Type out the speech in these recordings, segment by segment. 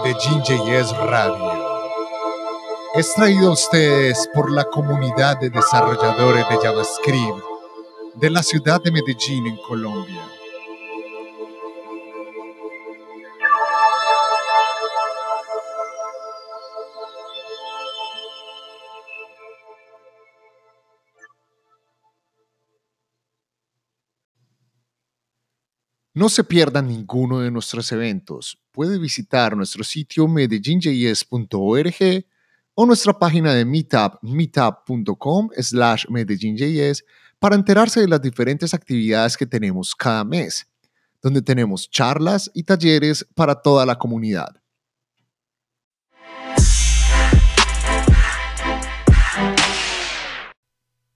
Medellín JS Radio. Es traído a ustedes por la comunidad de desarrolladores de JavaScript de la ciudad de Medellín en Colombia. No se pierdan ninguno de nuestros eventos. Puede visitar nuestro sitio medellinjs.org o nuestra página de Meetup, meetup.com slash medellinjs, para enterarse de las diferentes actividades que tenemos cada mes, donde tenemos charlas y talleres para toda la comunidad.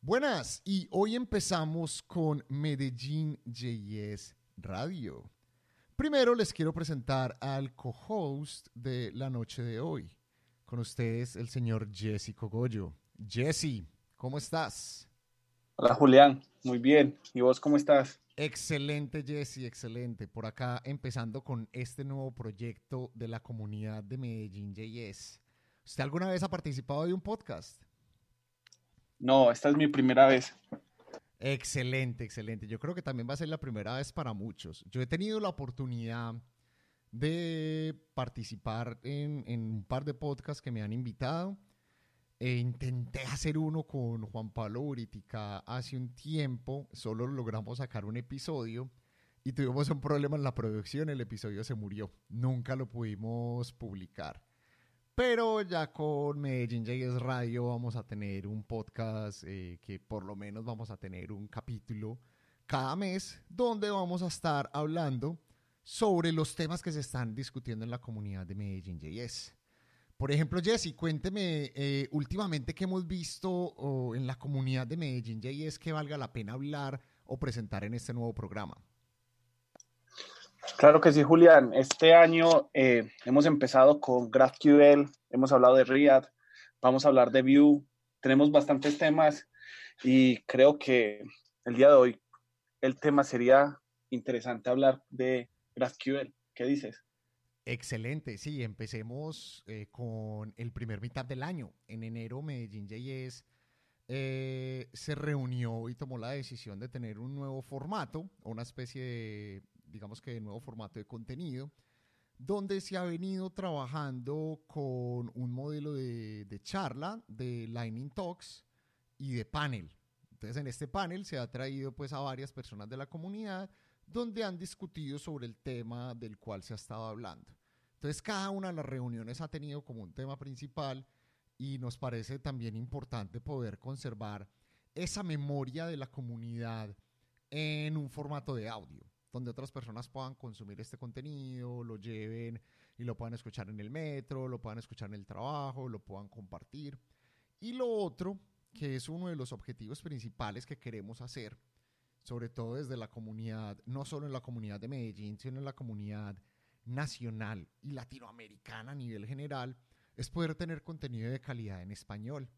Buenas, y hoy empezamos con Medellín JS Radio. Primero les quiero presentar al co-host de la noche de hoy. Con ustedes el señor Jesse Cogollo. Jesse, ¿cómo estás? Hola Julián, muy bien. ¿Y vos cómo estás? Excelente Jesse, excelente. Por acá empezando con este nuevo proyecto de la comunidad de Medellín JS. ¿Usted alguna vez ha participado de un podcast? No, esta es mi primera vez. Excelente, excelente. Yo creo que también va a ser la primera vez para muchos. Yo he tenido la oportunidad de participar en, un par de podcasts que me han invitado. E intenté hacer uno con Juan Pablo Buritica hace un tiempo, solo logramos sacar un episodio y tuvimos un problema en la producción, el episodio se murió, nunca lo pudimos publicar. Pero ya con Medellín JS Radio vamos a tener un podcast eh, que por lo menos vamos a tener un capítulo cada mes donde vamos a estar hablando sobre los temas que se están discutiendo en la comunidad de Medellín JS. Por ejemplo, Jesse, cuénteme eh, últimamente qué hemos visto en la comunidad de Medellín JS que valga la pena hablar o presentar en este nuevo programa. Claro que sí, Julián. Este año eh, hemos empezado con GraphQL, hemos hablado de React, vamos a hablar de Vue, tenemos bastantes temas y creo que el día de hoy el tema sería interesante hablar de GraphQL. ¿Qué dices? Excelente, sí, empecemos eh, con el primer mitad del año. En enero Medellín JS eh, se reunió y tomó la decisión de tener un nuevo formato, una especie de digamos que de nuevo formato de contenido, donde se ha venido trabajando con un modelo de, charla, de Lightning Talks y de panel. Entonces en este panel se ha traído pues a varias personas de la comunidad donde han discutido sobre el tema del cual se ha estado hablando. Entonces cada una de las reuniones ha tenido como un tema principal y nos parece también importante poder conservar esa memoria de la comunidad en un formato de audio donde otras personas puedan consumir este contenido, lo lleven y lo puedan escuchar en el metro, lo puedan escuchar en el trabajo, lo puedan compartir. Y lo otro, que es uno de los objetivos principales que queremos hacer, sobre todo desde la comunidad, no solo en la comunidad de Medellín, sino en la comunidad nacional y latinoamericana a nivel general, es poder tener contenido de calidad en español.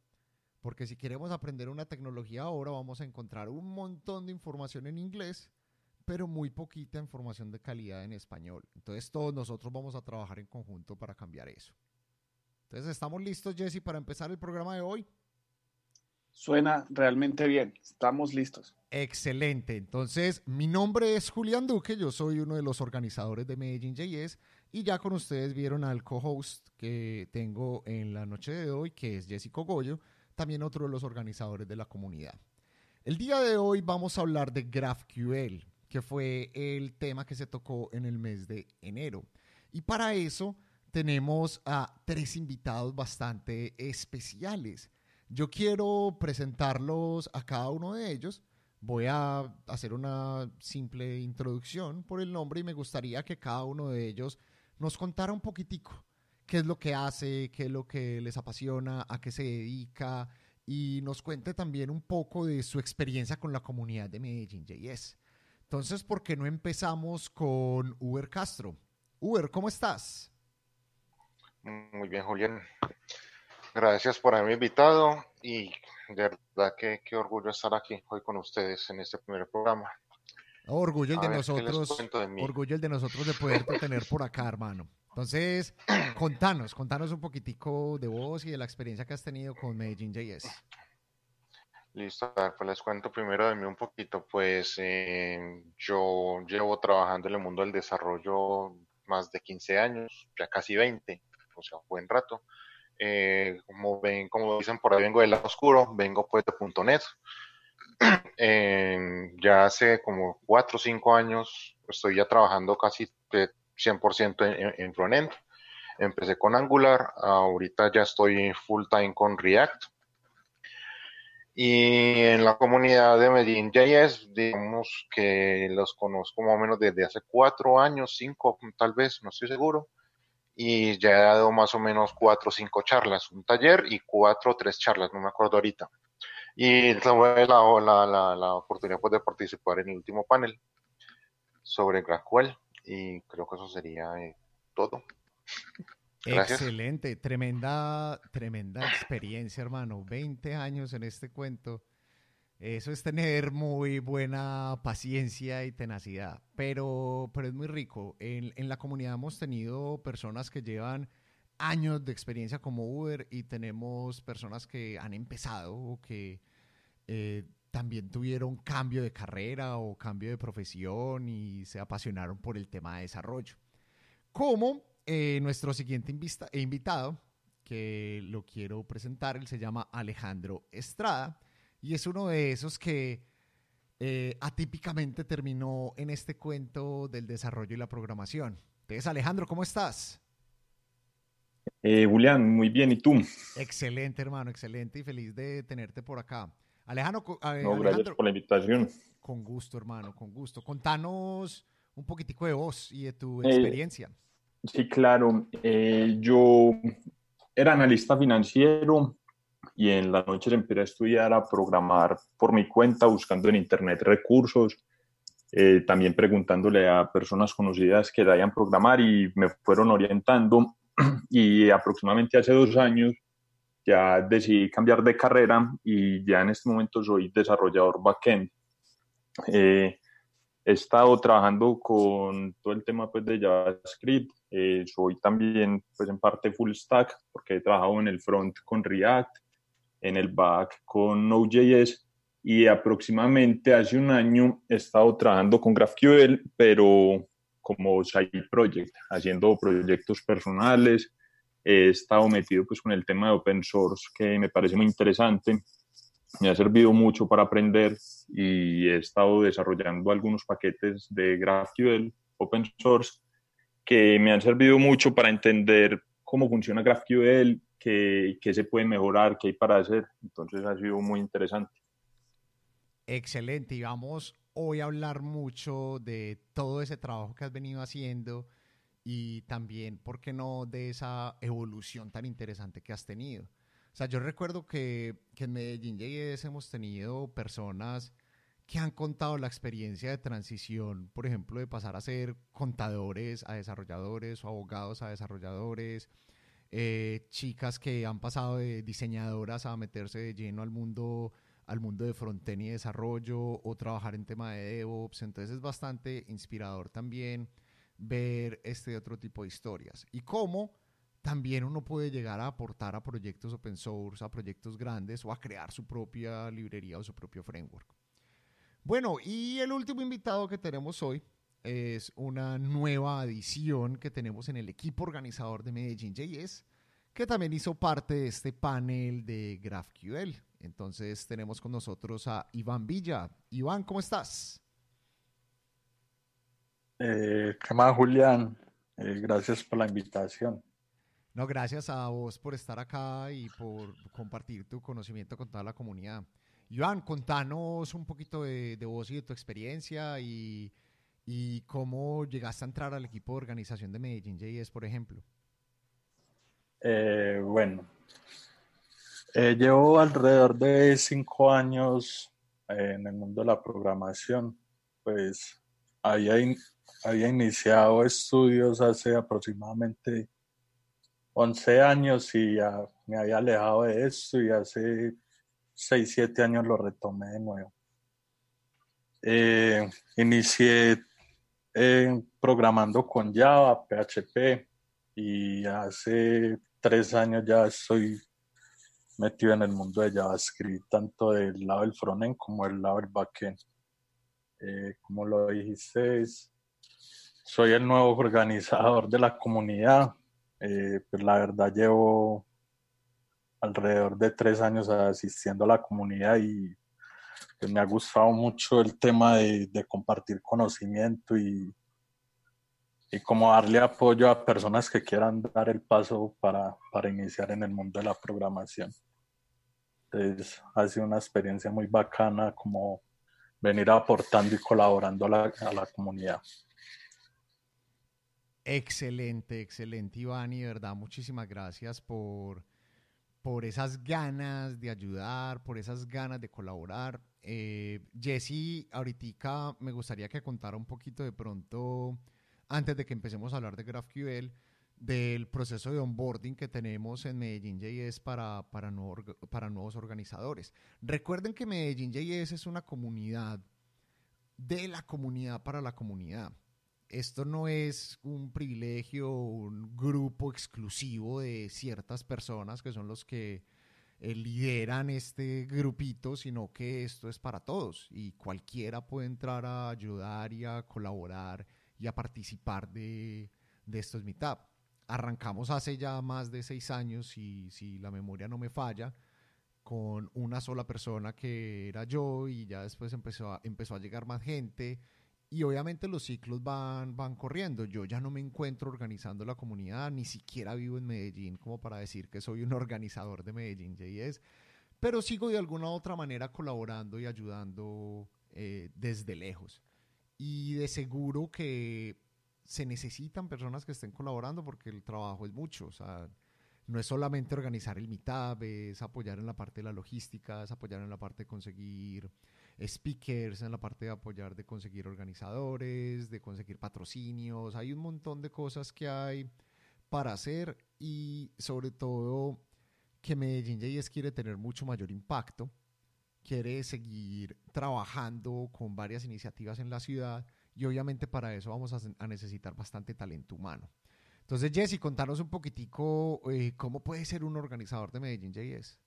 Porque si queremos aprender una tecnología ahora, vamos a encontrar un montón de información en inglés pero muy poquita información de calidad en español. Entonces todos nosotros vamos a trabajar en conjunto para cambiar eso. Entonces, ¿estamos listos, Jesse, para empezar el programa de hoy? Suena realmente bien, estamos listos. Excelente, entonces mi nombre es Julián Duque, yo soy uno de los organizadores de Medellín JS y ya con ustedes vieron al co-host que tengo en la noche de hoy, que es Jesse Cogollo, también otro de los organizadores de la comunidad. El día de hoy vamos a hablar de GraphQL que fue el tema que se tocó en el mes de enero. Y para eso tenemos a tres invitados bastante especiales. Yo quiero presentarlos a cada uno de ellos. Voy a hacer una simple introducción por el nombre y me gustaría que cada uno de ellos nos contara un poquitico qué es lo que hace, qué es lo que les apasiona, a qué se dedica y nos cuente también un poco de su experiencia con la comunidad de Medellín JS. Entonces, ¿por qué no empezamos con Uber Castro? Uber, ¿cómo estás? Muy bien, Julián. Gracias por haberme invitado y de verdad que qué orgullo estar aquí hoy con ustedes en este primer programa. orgullo el de nosotros, orgullo el de nosotros de poderte tener por acá, hermano. Entonces, contanos, contanos un poquitico de vos y de la experiencia que has tenido con Medellín JS. Listo, pues les cuento primero de mí un poquito. Pues eh, yo llevo trabajando en el mundo del desarrollo más de 15 años, ya casi 20, o sea, un buen rato. Eh, como ven, como dicen por ahí, vengo del lado oscuro, vengo pues de .NET. ya hace como 4 o 5 años estoy ya trabajando casi de 100% en, en frontend. Empecé con Angular, ahorita ya estoy full time con React. Y en la comunidad de Medellín JS, digamos que los conozco más o menos desde hace cuatro años, cinco tal vez, no estoy seguro. Y ya he dado más o menos cuatro o cinco charlas, un taller y cuatro o tres charlas, no me acuerdo ahorita. Y tuve la, la, la, la oportunidad pues, de participar en el último panel sobre GraphQL y creo que eso sería eh, todo. Excelente, tremenda, tremenda experiencia, hermano. 20 años en este cuento. Eso es tener muy buena paciencia y tenacidad, pero, pero es muy rico. En, en, la comunidad hemos tenido personas que llevan años de experiencia como Uber y tenemos personas que han empezado o que eh, también tuvieron cambio de carrera o cambio de profesión y se apasionaron por el tema de desarrollo. Como eh, nuestro siguiente invitado, que lo quiero presentar, él se llama Alejandro Estrada y es uno de esos que eh, atípicamente terminó en este cuento del desarrollo y la programación. Entonces, Alejandro, ¿cómo estás? Eh, Julián, muy bien, ¿y tú? Excelente, hermano, excelente y feliz de tenerte por acá. Alejandro, no, gracias por la invitación. Con gusto, hermano, con gusto. Contanos un poquitico de vos y de tu eh, experiencia. Sí, claro. Eh, yo era analista financiero y en la noche empecé a estudiar a programar por mi cuenta, buscando en internet recursos, eh, también preguntándole a personas conocidas que sabían programar y me fueron orientando. Y aproximadamente hace dos años ya decidí cambiar de carrera y ya en este momento soy desarrollador backend. Eh, he estado trabajando con todo el tema pues, de JavaScript. Eh, soy también pues, en parte full stack porque he trabajado en el front con React, en el back con Node.js y aproximadamente hace un año he estado trabajando con GraphQL, pero como side project, haciendo proyectos personales, he estado metido pues con el tema de open source que me parece muy interesante. Me ha servido mucho para aprender y he estado desarrollando algunos paquetes de GraphQL open source que me han servido mucho para entender cómo funciona GraphQL, qué, qué se puede mejorar, qué hay para hacer. Entonces ha sido muy interesante. Excelente. Y vamos hoy a hablar mucho de todo ese trabajo que has venido haciendo y también, ¿por qué no?, de esa evolución tan interesante que has tenido. O sea, yo recuerdo que, que en Medellín JS hemos tenido personas que han contado la experiencia de transición, por ejemplo, de pasar a ser contadores a desarrolladores o abogados a desarrolladores, eh, chicas que han pasado de diseñadoras a meterse de lleno al mundo al mundo de frontend y desarrollo o trabajar en tema de DevOps. Entonces es bastante inspirador también ver este otro tipo de historias y cómo también uno puede llegar a aportar a proyectos open source, a proyectos grandes o a crear su propia librería o su propio framework. Bueno, y el último invitado que tenemos hoy es una nueva adición que tenemos en el equipo organizador de Medellín JS, que también hizo parte de este panel de GraphQL. Entonces tenemos con nosotros a Iván Villa. Iván, ¿cómo estás? Eh, ¿Qué más, Julián? Eh, gracias por la invitación. No, gracias a vos por estar acá y por compartir tu conocimiento con toda la comunidad. Iván, contanos un poquito de, vos y de tu experiencia y, cómo llegaste a entrar al equipo de organización de Medellín JS, por ejemplo. Eh, bueno, llevo alrededor de cinco años en el mundo de la programación. Pues había, había iniciado estudios hace aproximadamente 11 años y ya me había alejado de esto y hace 6, 7 años lo retomé de nuevo. Eh, inicié eh, programando con Java, PHP, y hace tres años ya estoy metido en el mundo de JavaScript, tanto del lado del frontend como del lado del backend. Eh, como lo dijiste, soy el nuevo organizador de la comunidad. Eh, pues la verdad llevo alrededor de tres años asistiendo a la comunidad y pues me ha gustado mucho el tema de, de compartir conocimiento y, y como darle apoyo a personas que quieran dar el paso para, para iniciar en el mundo de la programación. Entonces, ha sido una experiencia muy bacana como venir aportando y colaborando a la, a la comunidad. Excelente, excelente, Iván, y verdad, muchísimas gracias por, por esas ganas de ayudar, por esas ganas de colaborar. Eh, Jesse, ahorita me gustaría que contara un poquito de pronto antes de que empecemos a hablar de GraphQL, del proceso de onboarding que tenemos en Medellín JS para, para, para nuevos organizadores. Recuerden que Medellín JS es una comunidad de la comunidad para la comunidad. Esto no es un privilegio, un grupo exclusivo de ciertas personas que son los que eh, lideran este grupito, sino que esto es para todos y cualquiera puede entrar a ayudar y a colaborar y a participar de, de estos Meetup. Arrancamos hace ya más de seis años, y si la memoria no me falla, con una sola persona que era yo y ya después empezó a, empezó a llegar más gente y obviamente los ciclos van, van corriendo. Yo ya no me encuentro organizando la comunidad, ni siquiera vivo en Medellín como para decir que soy un organizador de Medellín JS, pero sigo de alguna u otra manera colaborando y ayudando eh, desde lejos y de seguro que se necesitan personas que estén colaborando porque el trabajo es mucho, o sea, no es solamente organizar el meetup, es apoyar en la parte de la logística, es apoyar en la parte de conseguir speakers, en la parte de apoyar de conseguir organizadores, de conseguir patrocinios, hay un montón de cosas que hay para hacer y sobre todo que Medellín JS quiere tener mucho mayor impacto quiere seguir trabajando con varias iniciativas en la ciudad y obviamente para eso vamos a, necesitar bastante talento humano. Entonces, Jesse, contanos un poquitico eh, cómo puede ser un organizador de Medellín JS.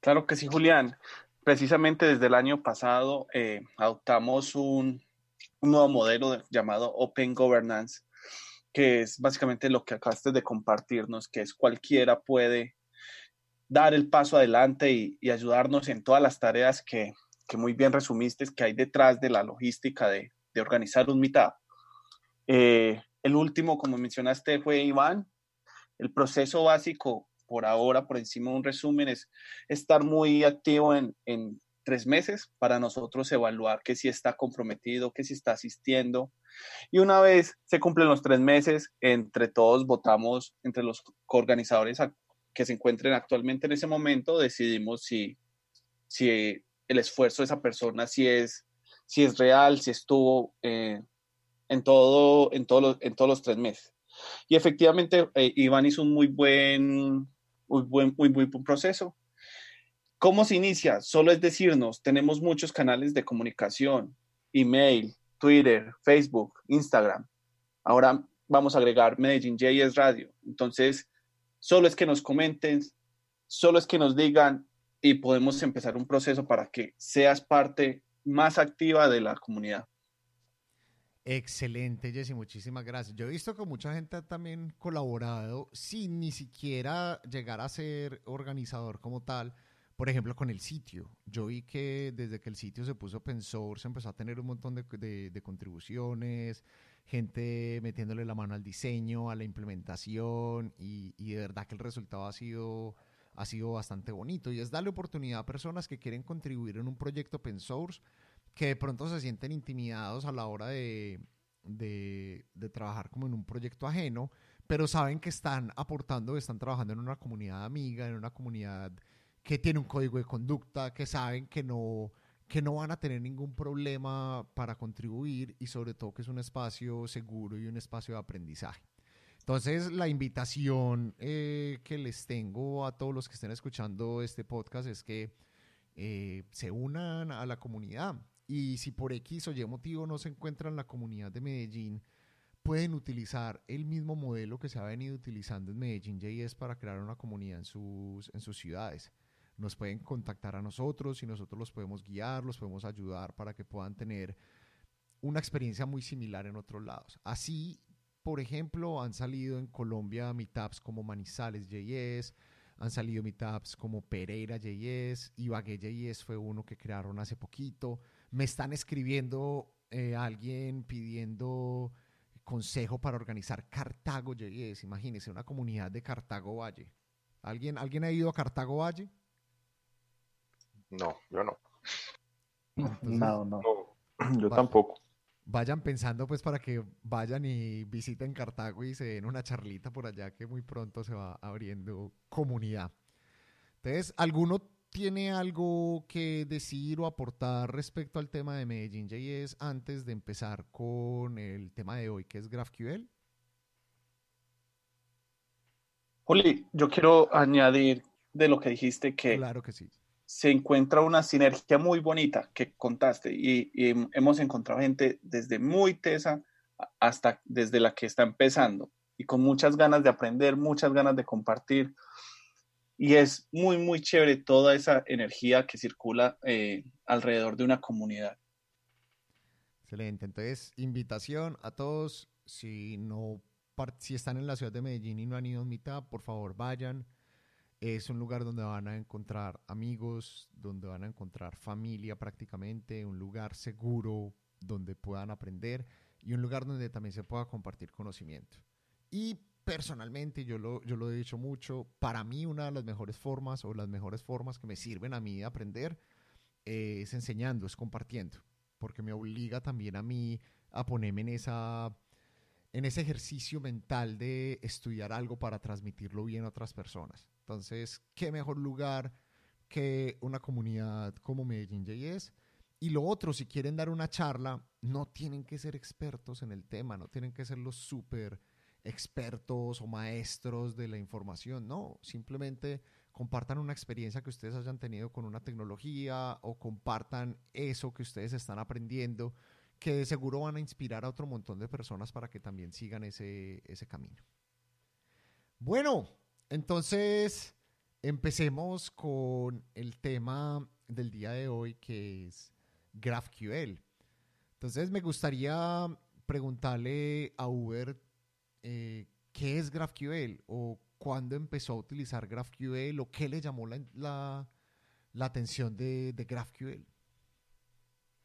Claro que sí, Julián. Precisamente desde el año pasado eh, adoptamos un, nuevo modelo llamado Open Governance, que es básicamente lo que acabaste de compartirnos, que es cualquiera puede dar el paso adelante y, ayudarnos en todas las tareas que, muy bien resumiste que hay detrás de la logística de, organizar un meetup. Eh, el último, como mencionaste, fue Iván. El proceso básico, por ahora, por encima de un resumen, es estar muy activo en, en tres meses para nosotros evaluar que si está comprometido, que si está asistiendo. Y una vez se cumplen los tres meses, entre todos votamos, entre los coorganizadores que se encuentren actualmente en ese momento, decidimos si, si el esfuerzo de esa persona, si es, si es real, si estuvo eh, en, todo, en, todos los, en todos los tres meses. Y efectivamente, eh, Iván hizo un muy buen, muy buen, muy, buen proceso. ¿Cómo se inicia? Solo es decirnos, tenemos muchos canales de comunicación, email, Twitter, Facebook, Instagram. Ahora vamos a agregar Medellín JS Radio. Entonces, Solo es que nos comenten, solo es que nos digan y podemos empezar un proceso para que seas parte más activa de la comunidad. Excelente, Jesse, muchísimas gracias. Yo he visto que mucha gente ha también colaborado sin ni siquiera llegar a ser organizador como tal, por ejemplo, con el sitio. Yo vi que desde que el sitio se puso open source empezó a tener un montón de, de contribuciones, gente metiéndole la mano al diseño, a la implementación y, de verdad que el resultado ha sido, ha sido bastante bonito y es darle oportunidad a personas que quieren contribuir en un proyecto open source que de pronto se sienten intimidados a la hora de, de, de trabajar como en un proyecto ajeno, pero saben que están aportando, están trabajando en una comunidad amiga, en una comunidad que tiene un código de conducta, que saben que no, que no van a tener ningún problema para contribuir y sobre todo que es un espacio seguro y un espacio de aprendizaje. Entonces, la invitación eh, que les tengo a todos los que estén escuchando este podcast es que eh, se unan a la comunidad y si por X o Y motivo no se encuentran en la comunidad de Medellín, pueden utilizar el mismo modelo que se ha venido utilizando en Medellín JS para crear una comunidad en sus, en sus ciudades. Nos pueden contactar a nosotros y nosotros los podemos guiar, los podemos ayudar para que puedan tener una experiencia muy similar en otros lados. Así, por ejemplo, han salido en Colombia meetups como Manizales JS, han salido meetups como Pereira JS, Ibagué JS fue uno que crearon hace poquito. Me están escribiendo eh, alguien pidiendo consejo para organizar Cartago JS. Imagínense, una comunidad de Cartago Valle. ¿Alguien, ¿Alguien ha ido a Cartago Valle? No, yo no. no, no, Yo tampoco. Vayan pensando pues para que vayan y visiten Cartago y se den una charlita por allá que muy pronto se va abriendo comunidad. Entonces, ¿alguno tiene algo que decir o aportar respecto al tema de Medellín JS antes de empezar con el tema de hoy, que es GraphQL? Juli, yo quiero añadir de lo que dijiste que, claro que sí. se encuentra una sinergia muy bonita que contaste y, y hemos encontrado gente desde muy tesa hasta desde la que está empezando y con muchas ganas de aprender, muchas ganas de compartir y es muy, muy chévere toda esa energía que circula eh, alrededor de una comunidad. Excelente. Entonces, invitación a todos. Si no si están en la ciudad de Medellín y no han ido a mitad, por favor vayan. Es un lugar donde van a encontrar amigos, donde van a encontrar familia prácticamente, un lugar seguro donde puedan aprender y un lugar donde también se pueda compartir conocimiento. Y personalmente, yo lo, yo lo he dicho mucho, para mí una de las mejores formas o las mejores formas que me sirven a mí de aprender es enseñando, es compartiendo, porque me obliga también a mí a ponerme en esa en ese ejercicio mental de estudiar algo para transmitirlo bien a otras personas. Entonces, ¿qué mejor lugar que una comunidad como Medellín JS? Y lo otro, si quieren dar una charla, no tienen que ser expertos en el tema, no tienen que ser los súper expertos o maestros de la información, no, simplemente compartan una experiencia que ustedes hayan tenido con una tecnología o compartan eso que ustedes están aprendiendo, que de seguro van a inspirar a otro montón de personas para que también sigan ese, ese camino. Bueno, entonces empecemos con el tema del día de hoy que es GraphQL. Entonces me gustaría preguntarle a Uber eh, qué es GraphQL o cuándo empezó a utilizar GraphQL o qué le llamó la, la, atención de, GraphQL.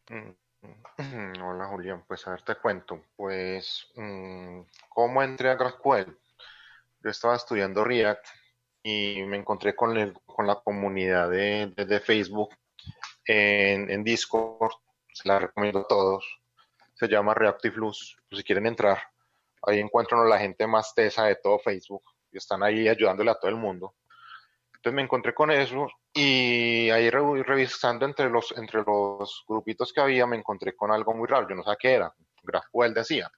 Mm, hola Julián, pues a ver te cuento, pues mm, cómo entré a GraphQL. Yo estaba estudiando React y me encontré con, el, con la comunidad de, de, Facebook en, en, Discord, se la recomiendo a todos. Se llama Reactive Luz, pues si quieren entrar Ahí encuentran a la gente más tesa de todo Facebook y están ahí ayudándole a todo el mundo. Entonces me encontré con eso y ahí revisando entre los, entre los grupitos que había me encontré con algo muy raro. Yo no sabía qué era. GraphQL decía.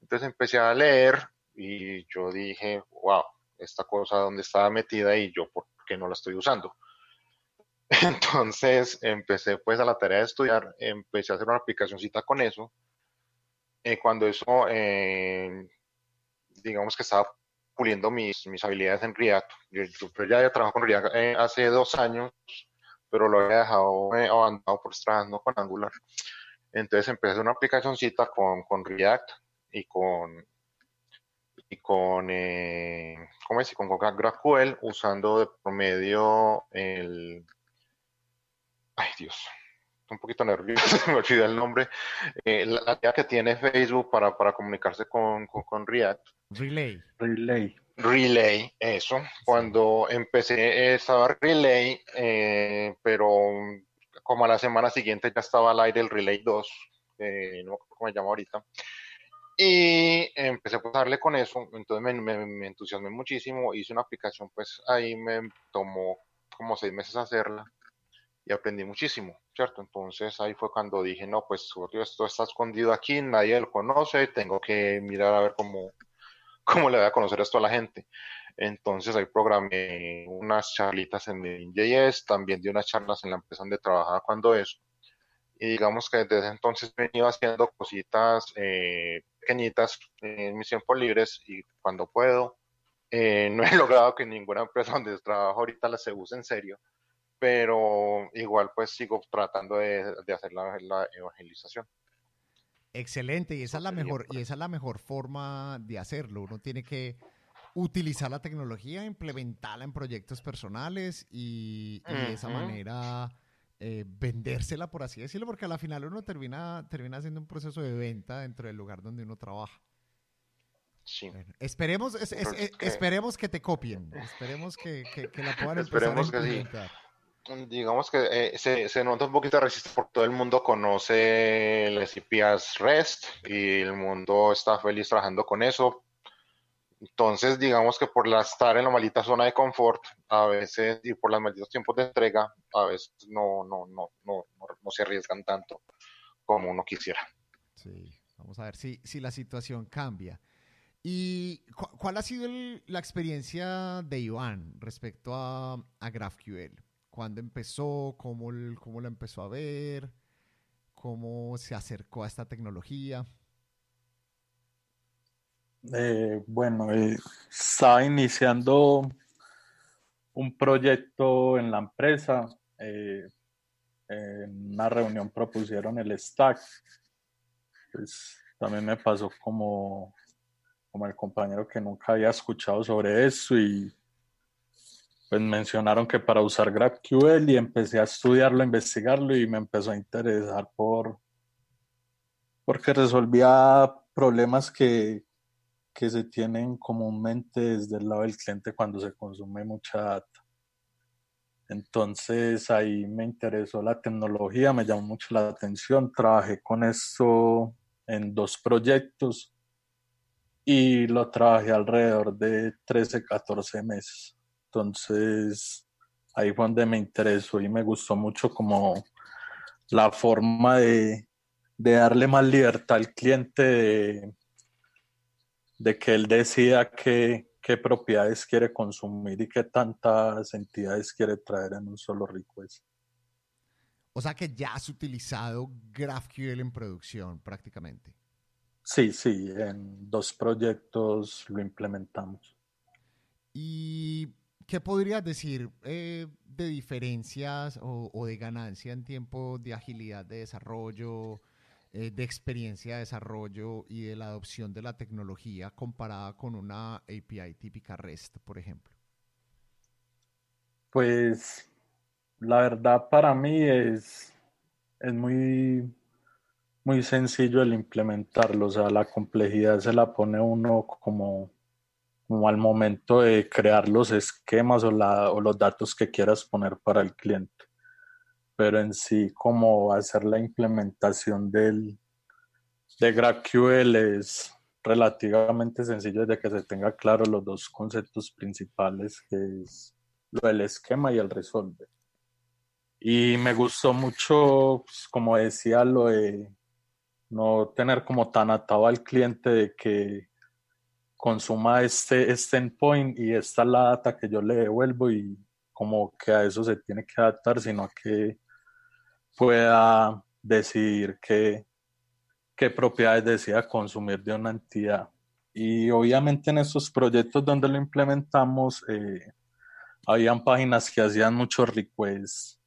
Entonces empecé a leer y yo dije, wow, esta cosa donde estaba metida y yo, ¿por qué no la estoy usando? Entonces empecé pues a la tarea de estudiar, empecé a hacer una aplicacióncita con eso eh, cuando eso, eh, digamos que estaba puliendo mis, mis habilidades en React. Yo, ya he trabajado con React eh, hace dos años, pero lo había dejado abandonado por trabajando con Angular. Entonces empecé una aplicacióncita con, con React y con y con, ¿cómo es? con GraphQL usando de promedio el, ay Dios, un poquito nervioso, me olvidé el nombre, eh, la, idea que tiene Facebook para, para comunicarse con, con, React. Relay. Relay. Relay, eso. Cuando empecé estaba Relay, eh, pero como a la semana siguiente ya estaba al aire el Relay 2, eh, no sé cómo se llama ahorita. Y empecé a darle con eso, entonces me, me, me, entusiasmé muchísimo, hice una aplicación, pues ahí me tomó como seis meses hacerla y aprendí muchísimo, ¿cierto? Entonces ahí fue cuando dije, no, pues esto está escondido aquí, nadie lo conoce, tengo que mirar a ver cómo, cómo le voy a conocer esto a la gente. Entonces ahí programé unas charlitas en JS, también di unas charlas en la empresa donde trabajaba cuando eso. Y digamos que desde entonces venido haciendo cositas eh, pequeñitas en mis tiempos libres y cuando puedo. Eh, no he logrado que ninguna empresa donde trabajo ahorita la se use en serio, pero igual pues sigo tratando de, hacer la, evangelización. Excelente, y esa es la mejor, y esa es la mejor forma de hacerlo. Uno tiene que utilizar la tecnología, implementarla en proyectos personales y, de esa manera eh, vendérsela, por así decirlo, porque a la final uno termina, termina haciendo un proceso de venta dentro del lugar donde uno trabaja. Sí. esperemos, esperemos que te copien, esperemos que, la puedan esperemos que sí. Digamos que eh, se, se, nota un poquito resistencia porque todo el mundo conoce las IPs REST y el mundo está feliz trabajando con eso, entonces, digamos que por estar en la maldita zona de confort, a veces, y por los malditos tiempos de entrega, a veces no, no, no, no, no, se arriesgan tanto como uno quisiera. Sí, vamos a ver si, si la situación cambia. ¿Y cuál ha sido la experiencia de Iván respecto a, a GraphQL? ¿Cuándo empezó? ¿Cómo, ¿Cómo lo empezó a ver? ¿Cómo se acercó a esta tecnología? Eh, bueno, eh, estaba iniciando un proyecto en la empresa. Eh, en una reunión propusieron el stack. Pues también me pasó como, como el compañero que nunca había escuchado sobre eso y pues mencionaron que para usar GraphQL y empecé a estudiarlo, a investigarlo y me empezó a interesar por porque resolvía problemas que, que se tienen comúnmente desde el lado del cliente cuando se consume mucha data. Entonces ahí me interesó la tecnología, me llamó mucho la atención, trabajé con esto en dos proyectos y lo trabajé alrededor de 13, 14 meses. Entonces ahí fue donde me interesó y me gustó mucho como la forma de, de darle más libertad al cliente de, de que él decida qué, propiedades quiere consumir y qué tantas entidades quiere traer en un solo request. O sea que ya has utilizado GraphQL en producción prácticamente. Sí, sí, en dos proyectos lo implementamos. ¿Y qué podrías decir eh, de diferencias o, de ganancia en tiempo de agilidad de desarrollo, eh, de experiencia de desarrollo y de la adopción de la tecnología comparada con una API típica REST, por ejemplo? Pues la verdad para mí es, es muy, muy sencillo el implementarlo, o sea, la complejidad se la pone uno como, como al momento de crear los esquemas o, la, o los datos que quieras poner para el cliente pero en sí como hacer la implementación del, de GraphQL es relativamente sencillo desde que se tenga claro los dos conceptos principales que es lo del esquema y el resolver. Y me gustó mucho, pues, como decía, lo de no tener como tan atado al cliente de que consuma este, este endpoint y esta es la data que yo le devuelvo y como que a eso se tiene que adaptar, sino que pueda decidir qué, qué propiedades desea consumir de una entidad. Y obviamente en estos proyectos donde lo implementamos, eh, habían páginas que hacían muchos requests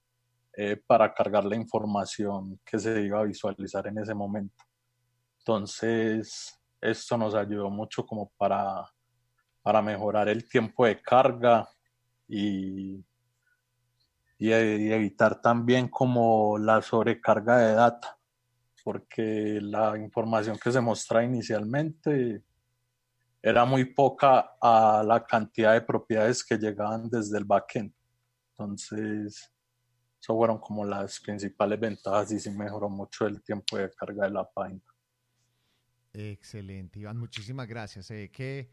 eh, para cargar la información que se iba a visualizar en ese momento. Entonces, esto nos ayudó mucho como para, para mejorar el tiempo de carga y y, evitar también como la sobrecarga de data, porque la información que se mostraba inicialmente era muy poca a la cantidad de propiedades que llegaban desde el backend. Entonces, eso fueron como las principales ventajas y sí mejoró mucho el tiempo de carga de la página. Excelente, Iván, muchísimas gracias. Sé que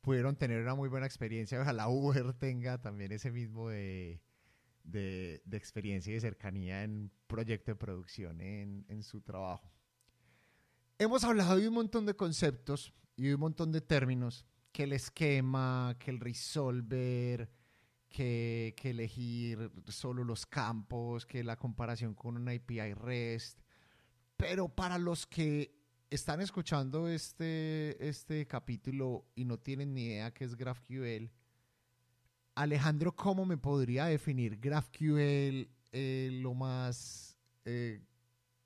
pudieron tener una muy buena experiencia. Ojalá Uber tenga también ese mismo de, de, experiencia y de cercanía en proyecto de producción en, su trabajo. Hemos hablado de un montón de conceptos y de un montón de términos, que el esquema, que el resolver, que, que, elegir solo los campos, que la comparación con una API REST. Pero para los que están escuchando este, este capítulo y no tienen ni idea qué es GraphQL, Alejandro, ¿cómo me podría definir GraphQL eh, lo más eh,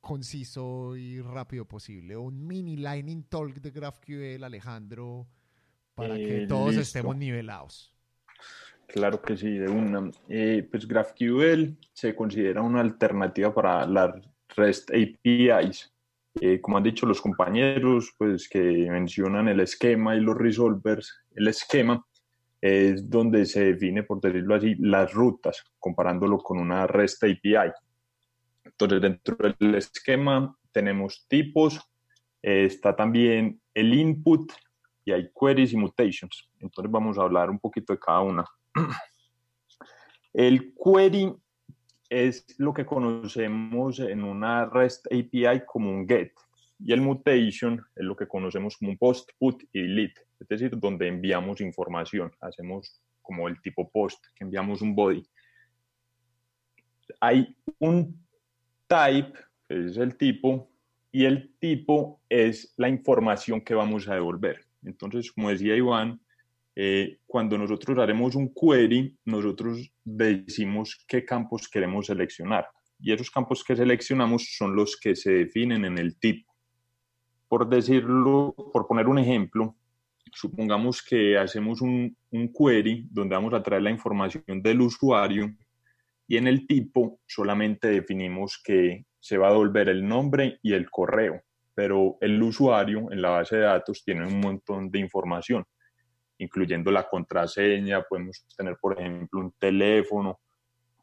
conciso y rápido posible? Un mini lightning talk de GraphQL, Alejandro, para que Eh, todos listo. estemos nivelados. Claro que sí, de una. Pues GraphQL se considera una alternativa para las REST APIs. Eh, como han dicho los compañeros, pues que mencionan el esquema y los resolvers, el esquema es donde se define, por decirlo así, las rutas, comparándolo con una REST API. Entonces, dentro del esquema tenemos tipos, eh, está también el input y hay queries y mutations. Entonces, vamos a hablar un poquito de cada una. El query es lo que conocemos en una REST API como un GET y el mutation es lo que conocemos como un post, put y delete, es decir, donde enviamos información, hacemos como el tipo post, que enviamos un body. Hay un type, es el tipo, y el tipo es la información que vamos a devolver. Entonces, como decía Iván, eh, cuando nosotros haremos un query, nosotros decimos qué campos queremos seleccionar. Y esos campos que seleccionamos son los que se definen en el tipo. Por decirlo, por poner un ejemplo, supongamos que hacemos un, un query donde vamos a traer la información del usuario y en el tipo solamente definimos que se va a devolver el nombre y el correo, pero el usuario en la base de datos tiene un montón de información incluyendo la contraseña, podemos tener, por ejemplo, un teléfono,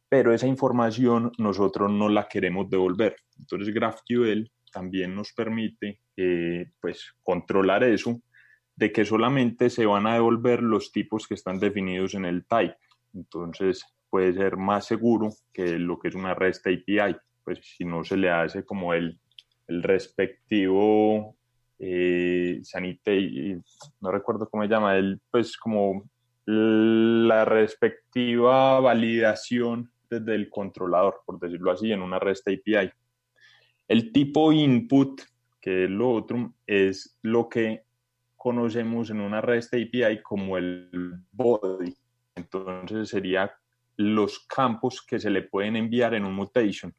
pero esa información nosotros no la queremos devolver. Entonces GraphQL también nos permite eh, pues, controlar eso, de que solamente se van a devolver los tipos que están definidos en el type. Entonces puede ser más seguro que lo que es una REST API, pues si no se le hace como el, el respectivo eh, no recuerdo cómo se llama, él, pues como la respectiva validación desde el controlador, por decirlo así, en una REST API. El tipo input, que es lo otro, es lo que conocemos en una REST API como el body. Entonces sería los campos que se le pueden enviar en un mutation.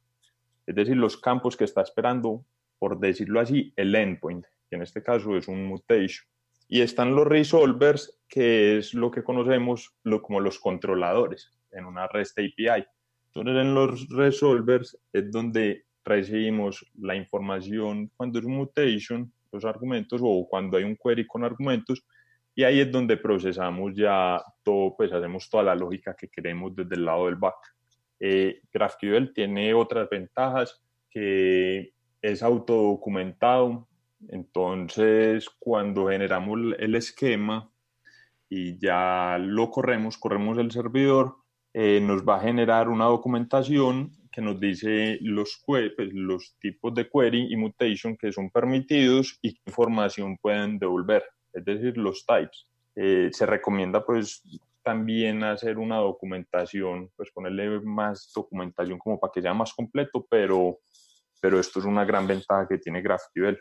Es decir, los campos que está esperando, por decirlo así, el endpoint que en este caso es un mutation. Y están los resolvers, que es lo que conocemos lo, como los controladores en una REST API. Entonces, en los resolvers es donde recibimos la información cuando es mutation, los argumentos, o cuando hay un query con argumentos, y ahí es donde procesamos ya todo, pues hacemos toda la lógica que queremos desde el lado del back. Eh, GraphQL tiene otras ventajas que es autodocumentado, entonces, cuando generamos el esquema y ya lo corremos, corremos el servidor, eh, nos va a generar una documentación que nos dice los, pues, los tipos de query y mutation que son permitidos y qué información pueden devolver, es decir, los types. Eh, se recomienda pues también hacer una documentación, pues ponerle más documentación como para que sea más completo, pero, pero esto es una gran ventaja que tiene GraphQL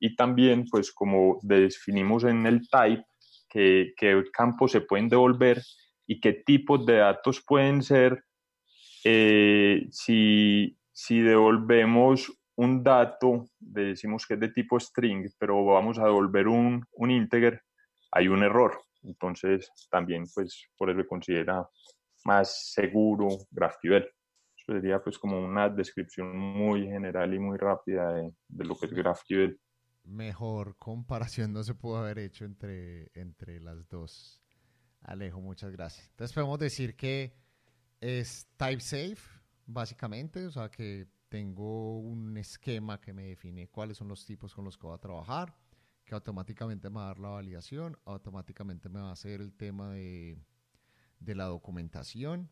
y también, pues como definimos en el type, qué que campos se pueden devolver y qué tipos de datos pueden ser eh, si, si devolvemos un dato, decimos que es de tipo string, pero vamos a devolver un, un integer, hay un error. Entonces, también, pues, por eso considera más seguro GraphQL. Eso sería, pues, como una descripción muy general y muy rápida de, de lo que es GraphQL mejor comparación no se pudo haber hecho entre, entre las dos. Alejo, muchas gracias. Entonces podemos decir que es type safe, básicamente, o sea que tengo un esquema que me define cuáles son los tipos con los que voy a trabajar, que automáticamente me va a dar la validación, automáticamente me va a hacer el tema de, de la documentación.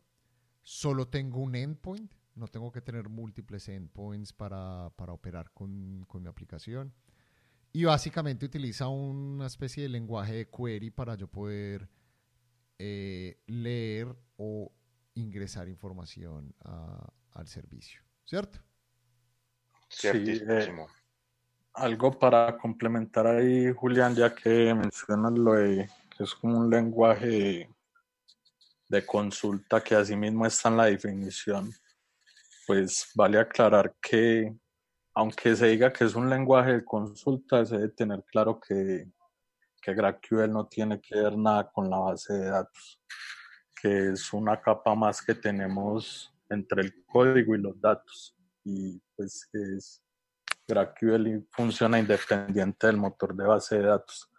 Solo tengo un endpoint, no tengo que tener múltiples endpoints para, para operar con, con mi aplicación. Y básicamente utiliza una especie de lenguaje de query para yo poder eh, leer o ingresar información a, al servicio, ¿cierto? Sí, eh, algo para complementar ahí, Julián, ya que mencionas lo de que es como un lenguaje de consulta que asimismo está en la definición, pues vale aclarar que aunque se diga que es un lenguaje de consulta, se debe tener claro que, que GraphQL no tiene que ver nada con la base de datos, que es una capa más que tenemos entre el código y los datos. Y pues es GraphQL funciona independiente del motor de base de datos,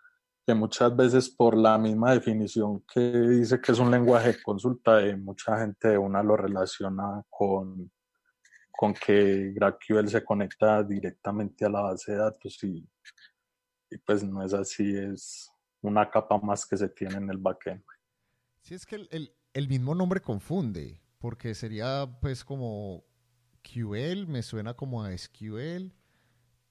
que muchas veces por la misma definición que dice que es un lenguaje de consulta, eh, mucha gente una lo relaciona con con que GraphQL se conecta directamente a la base de datos y, pues no es así, es una capa más que se tiene en el backend. Sí, es que el, el, mismo nombre confunde, porque sería pues como QL, me suena como a SQL,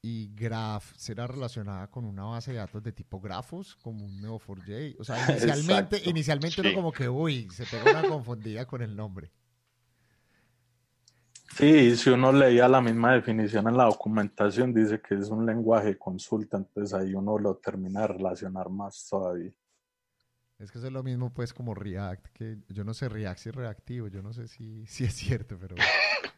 y Graph será relacionada con una base de datos de tipo grafos, como un Neo4j. O sea, inicialmente, inicialmente uno como que, uy, se pega una confundida con el nombre. Sí, si uno leía la misma definición en la documentación, dice que es un lenguaje de consulta, entonces ahí uno lo termina de relacionar más todavía. Es que eso es lo mismo pues como React, que yo no sé React si es reactivo, yo no sé si, si es cierto, pero...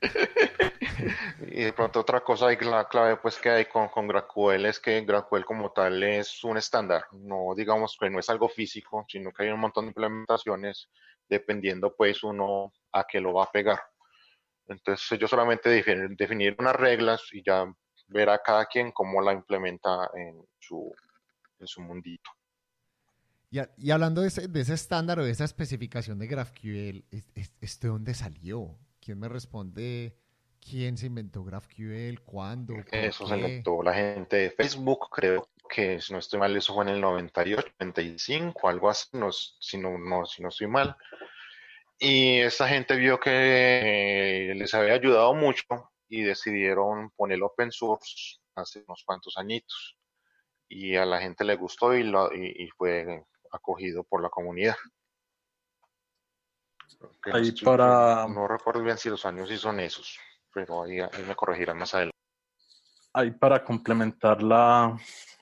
y de pronto otra cosa ahí, la clave pues que hay con, con GraphQL es que GraphQL como tal es un estándar, no digamos que no es algo físico, sino que hay un montón de implementaciones dependiendo pues uno a qué lo va a pegar. Entonces yo solamente definir, unas reglas y ya ver a cada quien cómo la implementa en su, en su mundito. Y, hablando de ese, de ese, estándar o de esa especificación de GraphQL, ¿esto de dónde salió? ¿Quién me responde? ¿Quién se inventó GraphQL? ¿Cuándo? Eso se inventó la gente de Facebook, creo que si no estoy mal, eso fue en el 98, 95, algo así, no, si, no, no, si no estoy mal. Y esa gente vio que les había ayudado mucho y decidieron poner open source hace unos cuantos añitos. Y a la gente le gustó y, lo, y, fue acogido por la comunidad. Ahí para... No recuerdo bien si los años sí son esos, pero ahí, me corregirán más adelante. Ahí para complementar la,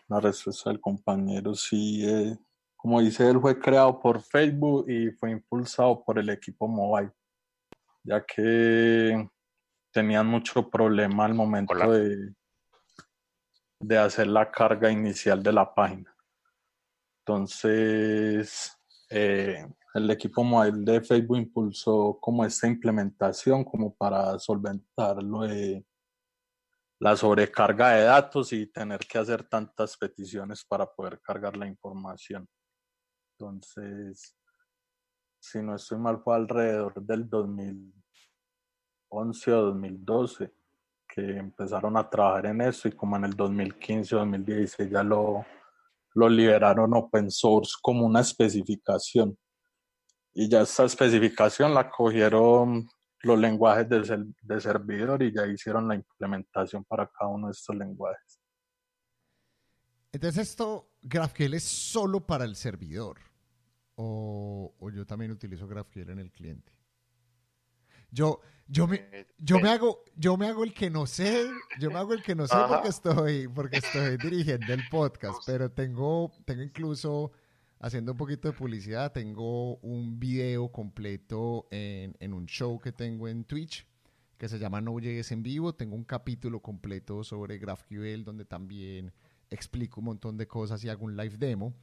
la respuesta del compañero, sí, eh, como dice él, fue creado por Facebook y fue impulsado por el equipo mobile, ya que tenían mucho problema al momento de, de hacer la carga inicial de la página. Entonces, eh, el equipo mobile de Facebook impulsó como esta implementación como para solventar lo de la sobrecarga de datos y tener que hacer tantas peticiones para poder cargar la información. Entonces, si no estoy mal, fue alrededor del 2011 o 2012 que empezaron a trabajar en eso y como en el 2015 o 2016 ya lo, lo liberaron open source como una especificación. Y ya esa especificación la cogieron los lenguajes de, de servidor y ya hicieron la implementación para cada uno de estos lenguajes. Entonces esto, GraphQL es solo para el servidor o, yo también utilizo GraphQL en el cliente. Yo, yo me, eh, yo me hago, yo me hago el que no sé, yo me hago el que no sé porque estoy, porque estoy dirigiendo el podcast, pero tengo, tengo incluso haciendo un poquito de publicidad, tengo un video completo en, en un show que tengo en Twitch que se llama No Llegues en Vivo. Tengo un capítulo completo sobre GraphQL donde también explico un montón de cosas y hago un live demo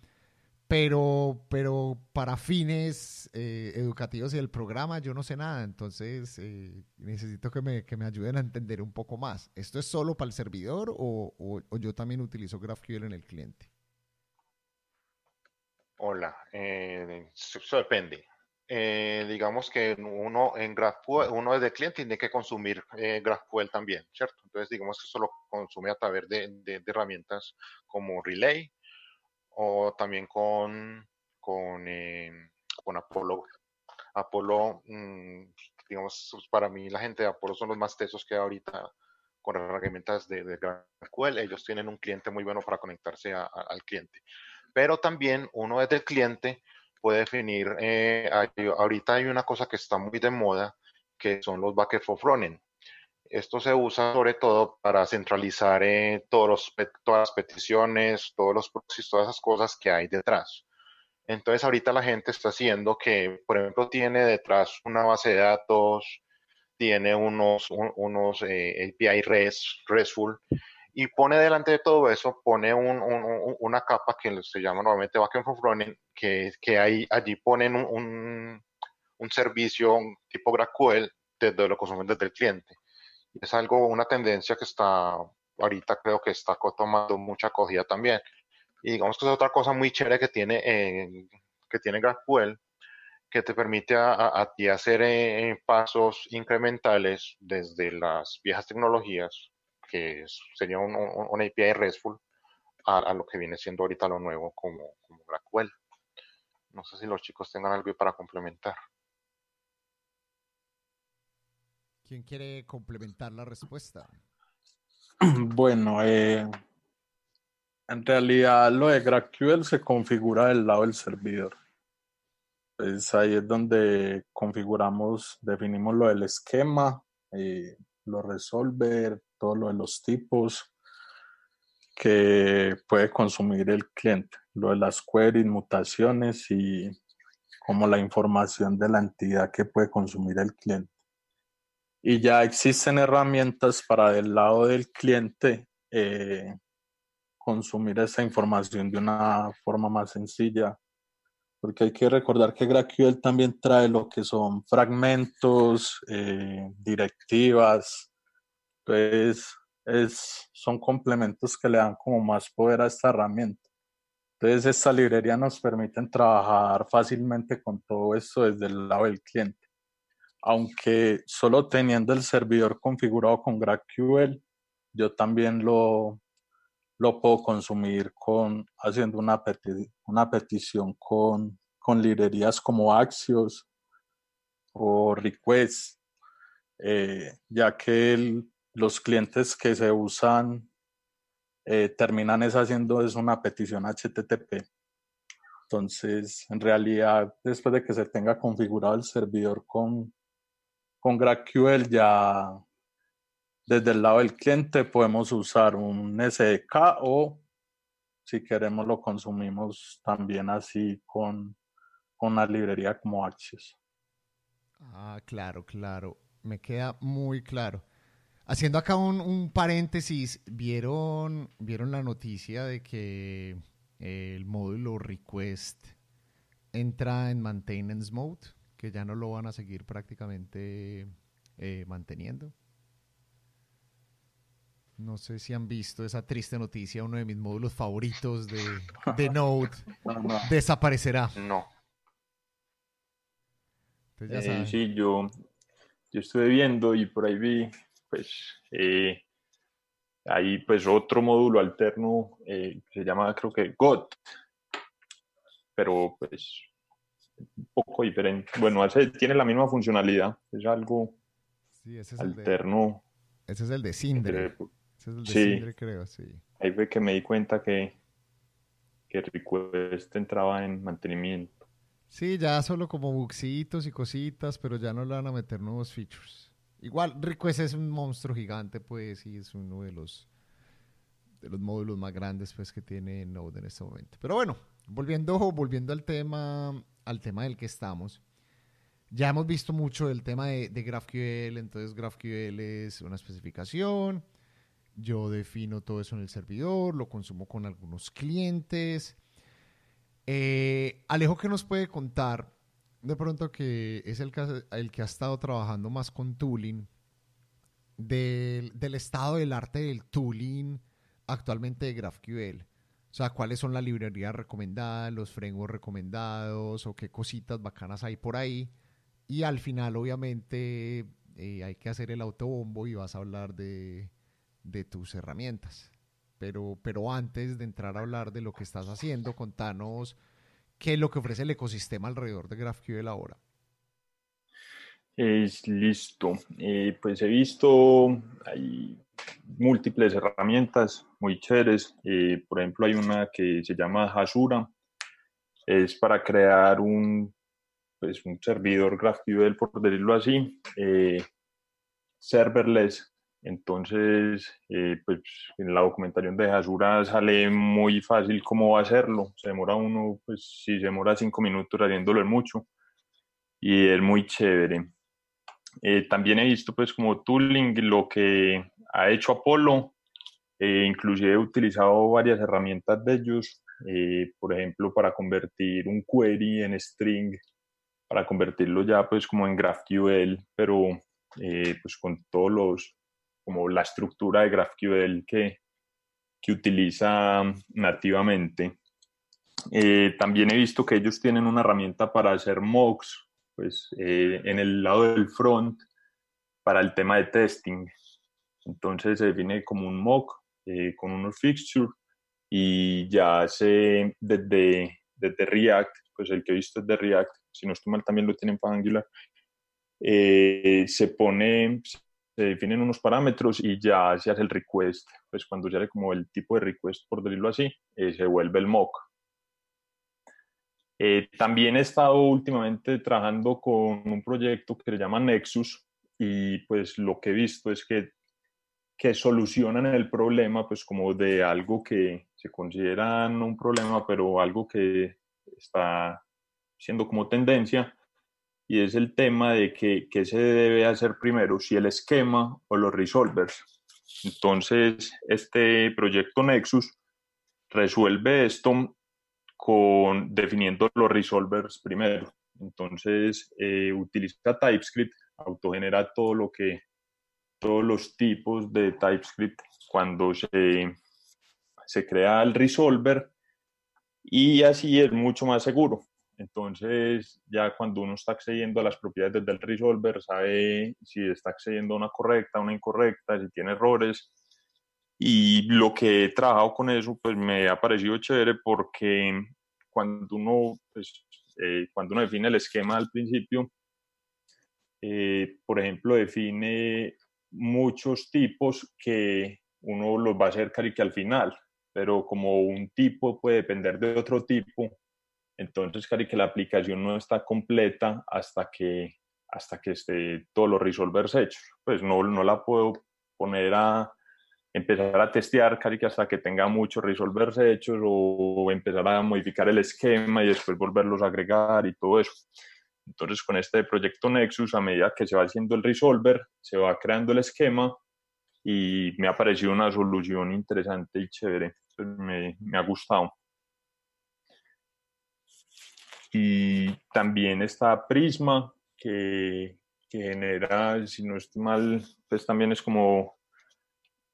pero, pero para fines eh, educativos y del programa yo no sé nada, entonces eh, necesito que me, que me, ayuden a entender un poco más. ¿Esto es solo para el servidor o, o, yo también utilizo GraphQL en el cliente? Hola, eh, eso depende. digamos que uno en GraphQL, uno desde cliente tiene que consumir GraphQL también, ¿cierto? Entonces digamos que eso lo consume a través de, de herramientas como Relay, o también con, con, eh, con Apolo. Apolo, mm, digamos, para mí la gente de Apolo son los más tesos que ahorita con herramientas de, de. Ellos tienen un cliente muy bueno para conectarse al cliente. Pero también uno desde el cliente puede definir, eh, ahorita hay una cosa que está muy de moda, que son los buckets for frontend. Esto se usa sobre todo para centralizar eh, todos los, todas las peticiones, todos los proxies, todas esas cosas que hay detrás. Entonces ahorita la gente está haciendo que, por ejemplo, tiene detrás una base de datos, tiene unos, unos eh, API REST, RESTful, y pone delante de todo eso, pone una capa que se llama normalmente backend for frontend, que, que ahí, allí ponen un, un, servicio tipo GraphQL desde lo consumen desde el cliente. Es algo, una tendencia que está, ahorita creo que está tomando mucha acogida también. Y digamos que es otra cosa muy chévere que tiene, eh, que tiene GraphQL, que te permite a, ti hacer eh, pasos incrementales desde las viejas tecnologías que sería un, API RESTful, a, lo que viene siendo ahorita lo nuevo como, como GraphQL. No sé si los chicos tengan algo para complementar. ¿Quién quiere complementar la respuesta? Bueno, eh, en realidad lo de GraphQL se configura del lado del servidor. Pues ahí es donde configuramos, definimos lo del esquema, eh, lo resolver, todo lo de los tipos que puede consumir el cliente, lo de las queries, mutaciones y como la información de la entidad que puede consumir el cliente. Y ya existen herramientas para del lado del cliente eh, consumir esa información de una forma más sencilla, porque hay que recordar que GraphQL también trae lo que son fragmentos, eh, directivas, entonces, es, son complementos que le dan como más poder a esta herramienta. Entonces, esta librería nos permite trabajar fácilmente con todo esto desde el lado del cliente. Aunque solo teniendo el servidor configurado con GraphQL, yo también lo, lo puedo consumir con, haciendo una, una petición con, con librerías como Axios o Request, eh, ya que los clientes que se usan eh, terminan es haciendo es una petición HTTP. Entonces, en realidad, después de que se tenga configurado el servidor con, con GraphQL, ya desde el lado del cliente podemos usar un SDK o si queremos lo consumimos también así con, con una librería como Axios. Ah, claro, claro. Me queda muy claro. Haciendo acá un, paréntesis, ¿vieron, ¿vieron la noticia de que el módulo request entra en maintenance mode? Que ya no lo van a seguir prácticamente eh, manteniendo. No sé si han visto esa triste noticia, uno de mis módulos favoritos de, de Node desaparecerá. No. Eh, sí, yo, yo estuve viendo y por ahí vi pues eh, hay pues otro módulo alterno eh, que se llama creo que GOT, pero pues un poco diferente. Bueno, ese tiene la misma funcionalidad, es algo alterno. ese es el de Sindre. ese es el de Sindre, creo, sí. Ahí fue que me di cuenta que, que Request entraba en mantenimiento. Sí, ya solo como buxitos y cositas, pero ya no le van a meter nuevos features. Igual, Request es un monstruo gigante, pues, y es uno de los, de los módulos más grandes, pues, que tiene Node en este momento. Pero bueno, volviendo, volviendo al tema, al tema del que estamos. Ya hemos visto mucho el tema de, de GraphQL, entonces GraphQL es una especificación, yo defino todo eso en el servidor, lo consumo con algunos clientes. Eh, Alejo, ¿qué nos puede contar de pronto que es el que, el que ha estado trabajando más con tooling, del, estado del arte del tooling actualmente de GraphQL. O sea, cuáles son las librerías recomendadas, los frameworks recomendados o qué cositas bacanas hay por ahí. Y al final, obviamente, eh, hay que hacer el autobombo y vas a hablar de, de tus herramientas. Pero, pero antes de entrar a hablar de lo que estás haciendo, contanos qué es lo que ofrece el ecosistema alrededor de GraphQL ahora. Es listo. Eh, pues he visto, hay múltiples herramientas muy chéveres. Eh, por ejemplo, hay una que se llama Hasura. Es para crear un, pues, un servidor GraphQL, por decirlo así, eh, serverless, Entonces, eh, pues en la documentación de Hasura sale muy fácil cómo hacerlo. Se demora uno, pues si se demora cinco minutos haciéndolo es mucho. Y es muy chévere. Eh, también he visto pues como tooling lo que ha hecho Apolo. Eh, inclusive he utilizado varias herramientas de ellos. por ejemplo, para convertir un query en string, para convertirlo ya pues como en GraphQL, pero pues con todos los como la estructura de GraphQL que, que utiliza nativamente. Eh, también he visto que ellos tienen una herramienta para hacer mocks, pues eh, en el lado del front para el tema de testing. Entonces se define como un mock eh, con unos fixtures y ya se desde, desde React, pues el que he visto es de React, si no estoy mal también lo tienen para Angular, se pone, se definen unos parámetros y ya se hace el request. Pues cuando ya hay como el tipo de request, por decirlo así, eh, se vuelve el mock. Eh, también he estado últimamente trabajando con un proyecto que se llama Nexus y pues lo que he visto es que, que solucionan el problema pues como de algo que se considera no un problema, pero algo que está siendo como tendencia y es el tema de que, qué se debe hacer primero, si el esquema o los resolvers. Entonces, este proyecto Nexus resuelve esto con definiendo los resolvers primero. Entonces, eh, utiliza TypeScript, autogenera todo lo que, todos los tipos de TypeScript cuando se, se crea el resolver y así es mucho más seguro. Entonces, ya cuando uno está accediendo a las propiedades del resolver, sabe si está accediendo a una correcta, a una incorrecta, si tiene errores. Y lo que he trabajado con eso, pues me ha parecido chévere porque cuando uno, pues, eh, cuando uno define el esquema al principio, eh, por ejemplo, define muchos tipos que uno los va a hacer casi que al final, pero como un tipo puede depender de otro tipo, entonces, casi que la aplicación no está completa hasta que, hasta que esté todos los resolvers hechos. Pues no, no la puedo poner a empezar a testear casi que hasta que tenga muchos resolvers hechos o empezar a modificar el esquema y después volverlos a agregar y todo eso. Entonces, con este proyecto Nexus, a medida que se va haciendo el resolver, se va creando el esquema y me ha parecido una solución interesante y chévere. Pues me, me ha gustado. Y también está Prisma, que, genera, si no estoy mal, pues también es como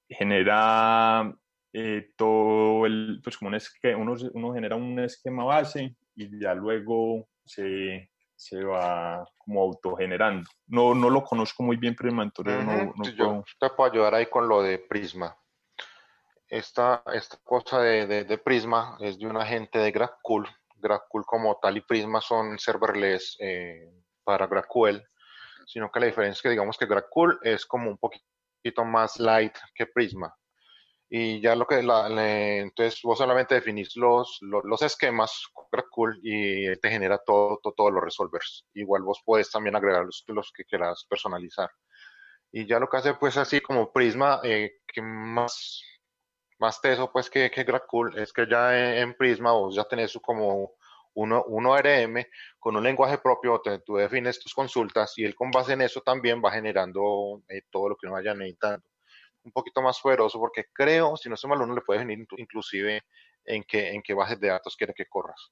genera eh, todo el, pues como un esquema, uno, uno, genera un esquema base y ya luego se, se va como autogenerando. No, no lo conozco muy bien Prisma, entonces no, no Yo te puedo ayudar ahí con lo de Prisma. Esta, esta cosa de, de, de Prisma es de un agente de GraphQL GraphQL como tal y Prisma son serverless eh, para GraphQL, sino que la diferencia es que digamos que GraphQL es como un poquito más light que Prisma. Y ya lo que, la, entonces vos solamente definís los, los, esquemas con GraphQL y te genera todo, todos los resolvers. Igual vos puedes también agregar los, los, que quieras personalizar. Y ya lo que hace pues así como Prisma, eh, que más más teso pues que, que GraphQL es que ya en, Prisma vos ya tenés como uno, un ORM con un lenguaje propio, tú defines tus consultas y él con base en eso también va generando eh, todo lo que uno vaya necesitando. Un poquito más poderoso porque creo, si no estoy mal, uno le puede definir inclusive en qué, en qué bases de datos quiere que corras.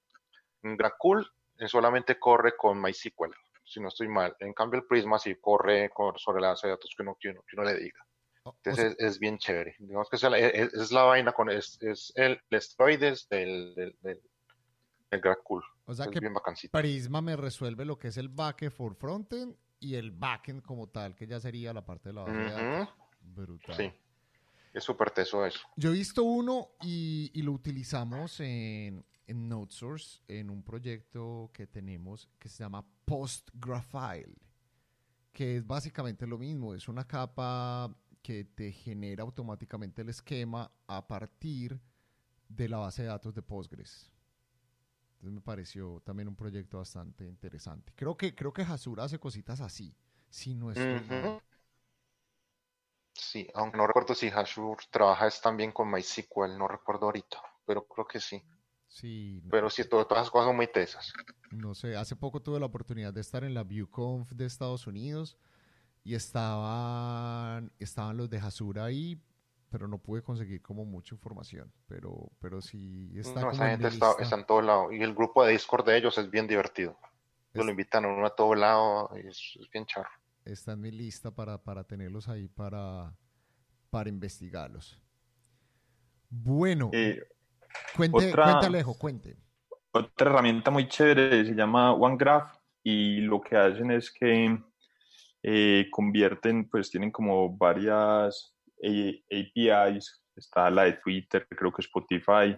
En GraphQL solamente corre con MySQL, si no estoy mal. En cambio el Prisma sí corre sobre la base de datos que uno, que uno le diga. Entonces es, bien chévere. Digamos que es, la vaina con, es, el, esteroides del, del, del, GraphQL. O sea que Prisma me resuelve lo que es el backend for frontend y el backend como tal, que ya sería la parte de la base de datos. Brutal. Sí. Es súper teso eso. Yo he visto uno y, y lo utilizamos en, en NoteSource, en un proyecto que tenemos que se llama PostGraphile, que es básicamente lo mismo. Es una capa que te genera automáticamente el esquema a partir de la base de datos de Postgres. Entonces me pareció también un proyecto bastante interesante. Creo que, creo que Hasura hace cositas así, si no es Sí, aunque no recuerdo si Azure trabaja es también con MySQL, no recuerdo ahorita, pero creo que sí. Sí. Pero sí, todas, todas esas cosas son muy tesas. No sé, hace poco tuve la oportunidad de estar en la ViewConf de Estados Unidos y estaban, estaban los de Azure ahí, pero no pude conseguir como mucha información, pero, pero sí está No, como esa en gente mi está, lista. está en todo lado. Y el grupo de Discord de ellos es bien divertido. Es- lo invitan a uno a todo lado y es, es bien charro. Está en mi lista para, para tenerlos ahí para, para investigarlos. Bueno, Eh, cuente, otra- cuente Alejo, cuente. Otra herramienta muy chévere se llama OneGraph y lo que hacen es que eh, convierten, pues tienen como varias eh, APIs, está la de Twitter, creo que Spotify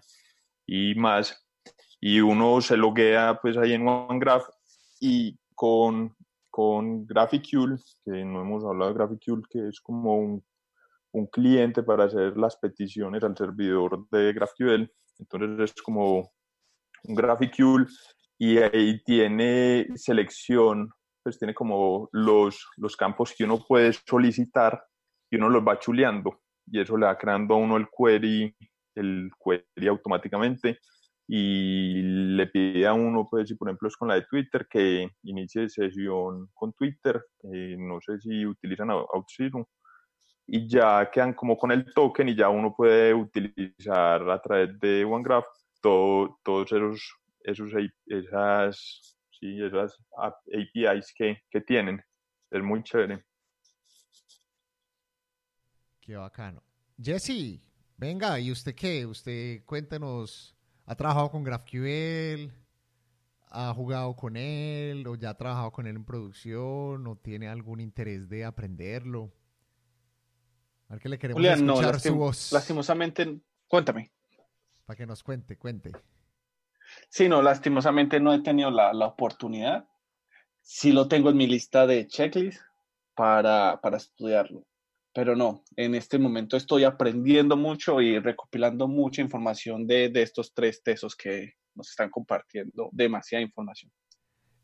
y más, y uno se loguea pues ahí en OneGraph y con, con GraphQL, que no hemos hablado de GraphQL, que es como un, cliente para hacer las peticiones al servidor de GraphQL, entonces es como un GraphQL y ahí tiene selección, pues tiene como los, los campos que uno puede solicitar y uno los va chuleando. Y eso le va creando a uno el query, el query automáticamente y le pide a uno, pues si por ejemplo es con la de Twitter, que inicie sesión con Twitter, eh, no sé si utilizan Au- OutZero, y ya quedan como con el token y ya uno puede utilizar a través de OneGraph todo- todos esos, esos esas, sí, esas ap- APIs que, que tienen. Es muy chévere. Qué bacano. Jesse, venga, ¿y usted qué? Usted cuéntenos, ¿ha trabajado con GraphQL? ¿Ha jugado con él? ¿O ya ha trabajado con él en producción? ¿O tiene algún interés de aprenderlo? A ver que le queremos Julián, no, escuchar lastim- su voz. lastimosamente, cuéntame. Para que nos cuente, cuente. Sí, no, lastimosamente no he tenido la, la oportunidad. Sí lo tengo en mi lista de checklist para, para estudiarlo. Pero no, en este momento estoy aprendiendo mucho y recopilando mucha información de, de estos tres tesos que nos están compartiendo. Demasiada información.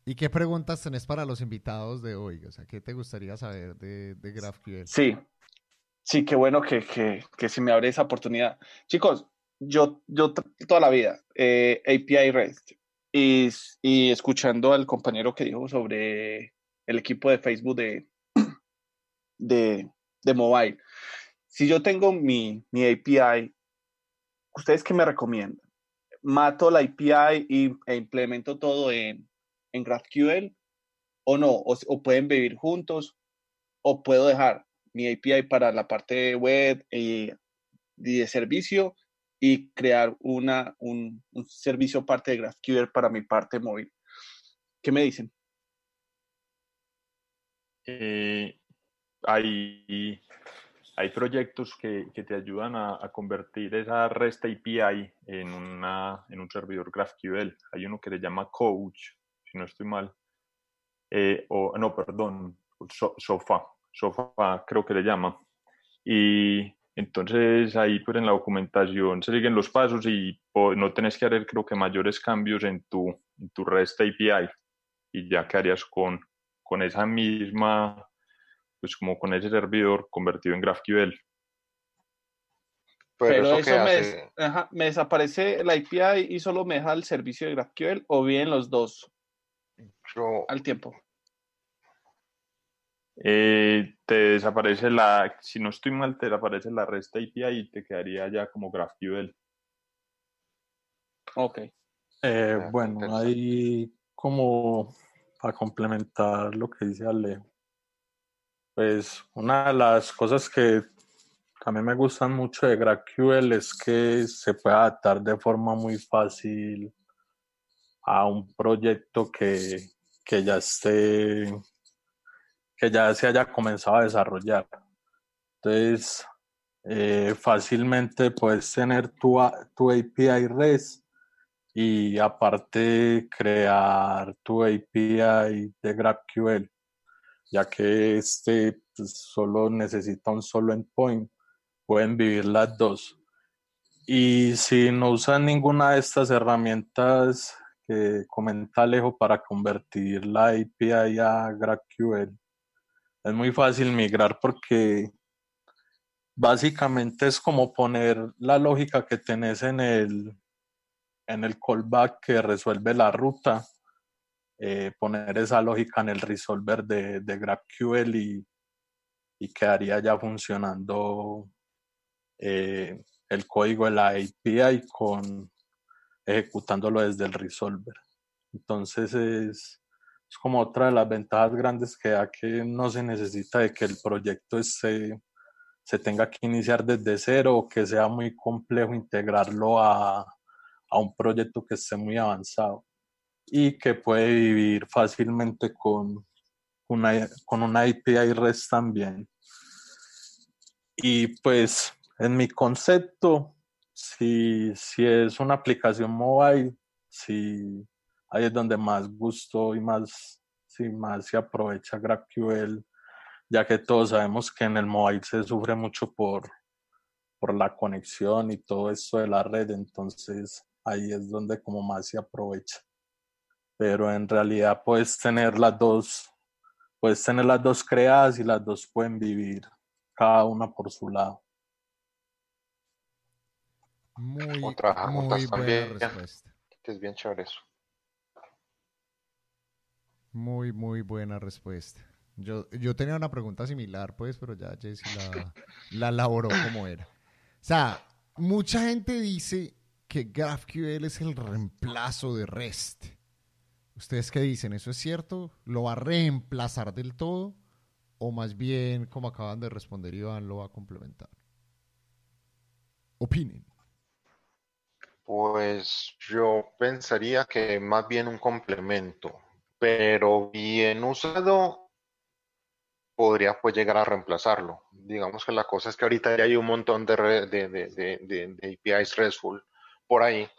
¿Y qué preguntas tenés para los invitados de hoy? O sea, ¿qué te gustaría saber de, de GraphQL? Sí, sí, qué bueno que, que, que se me abre esa oportunidad. Chicos, yo, yo toda la vida, eh, API REST, y, y escuchando al compañero que dijo sobre el equipo de Facebook de, de, de mobile. Si yo tengo mi, mi API, ¿ustedes qué me recomiendan? ¿Mato la API y, e implemento todo en, en GraphQL o no? O, pueden vivir juntos? ¿O puedo dejar mi API para la parte web y, y de servicio y crear una, un, un servicio parte de GraphQL para mi parte móvil? ¿Qué me dicen? Eh, hay, hay proyectos que, que te ayudan a, convertir esa REST API en, una, en un servidor GraphQL. Hay uno que se llama Coach, si no estoy mal. Eh, o, no, perdón, So- Sofa. Sofa creo que le llama. Y entonces ahí pues en la documentación se siguen los pasos y no tenés que hacer creo que mayores cambios en tu, en tu REST API y ya quedarías con, con esa misma, pues como con ese servidor convertido en GraphQL. Pero, Pero eso, me, des- ajá, me desaparece la API y solo me deja el servicio de GraphQL o bien los dos yo, al tiempo. Eh, te desaparece la, si no estoy mal, te desaparece la REST API y te quedaría ya como GraphQL. Ok. Eh, Ah, bueno, ahí como para complementar lo que dice Alejo, pues una de las cosas que también me gustan mucho de GraphQL es que se puede adaptar de forma muy fácil a un proyecto que, que ya esté, que ya se haya comenzado a desarrollar. Entonces, eh, fácilmente puedes tener tu, a- tu API REST y aparte crear tu API de GraphQL, ya que este pues, solo necesita un solo endpoint, pueden vivir las dos. Y si no usan ninguna de estas herramientas que comenta Alejo para convertir la API a GraphQL, es muy fácil migrar porque básicamente es como poner la lógica que tenés en el, en el callback que resuelve la ruta, eh, poner esa lógica en el resolver de, de GraphQL y, y quedaría ya funcionando eh, el código de la API con ejecutándolo desde el resolver. Entonces es, es como otra de las ventajas grandes que da que no se necesita de que el proyecto se, se tenga que iniciar desde cero o que sea muy complejo integrarlo a, a un proyecto que esté muy avanzado y que puede vivir fácilmente con una, con una API REST también. Y pues en mi concepto, si, si es una aplicación mobile, si ahí es donde más gusto y más, si más se aprovecha GraphQL, ya que todos sabemos que en el mobile se sufre mucho por, por la conexión y todo esto de la red, entonces ahí es donde como más se aprovecha. Pero en realidad puedes tener las dos, puedes tener las dos creadas y las dos pueden vivir cada una por su lado. Muy, O trabajar muy juntas buena también. respuesta. Que es bien chévere eso. Muy, muy buena respuesta. Yo, yo tenía una pregunta similar, pues, pero ya Jesse la, la elaboró como era. O sea, mucha gente dice que GraphQL es el reemplazo de REST. ¿Ustedes qué dicen? ¿Eso es cierto? ¿Lo va a reemplazar del todo? ¿O más bien, como acaban de responder Iván, lo va a complementar? Opinen. Pues yo pensaría que más bien un complemento, pero bien usado podría pues llegar a reemplazarlo. Digamos que la cosa es que ahorita ya hay un montón de, de- de- de APIs RESTful por ahí,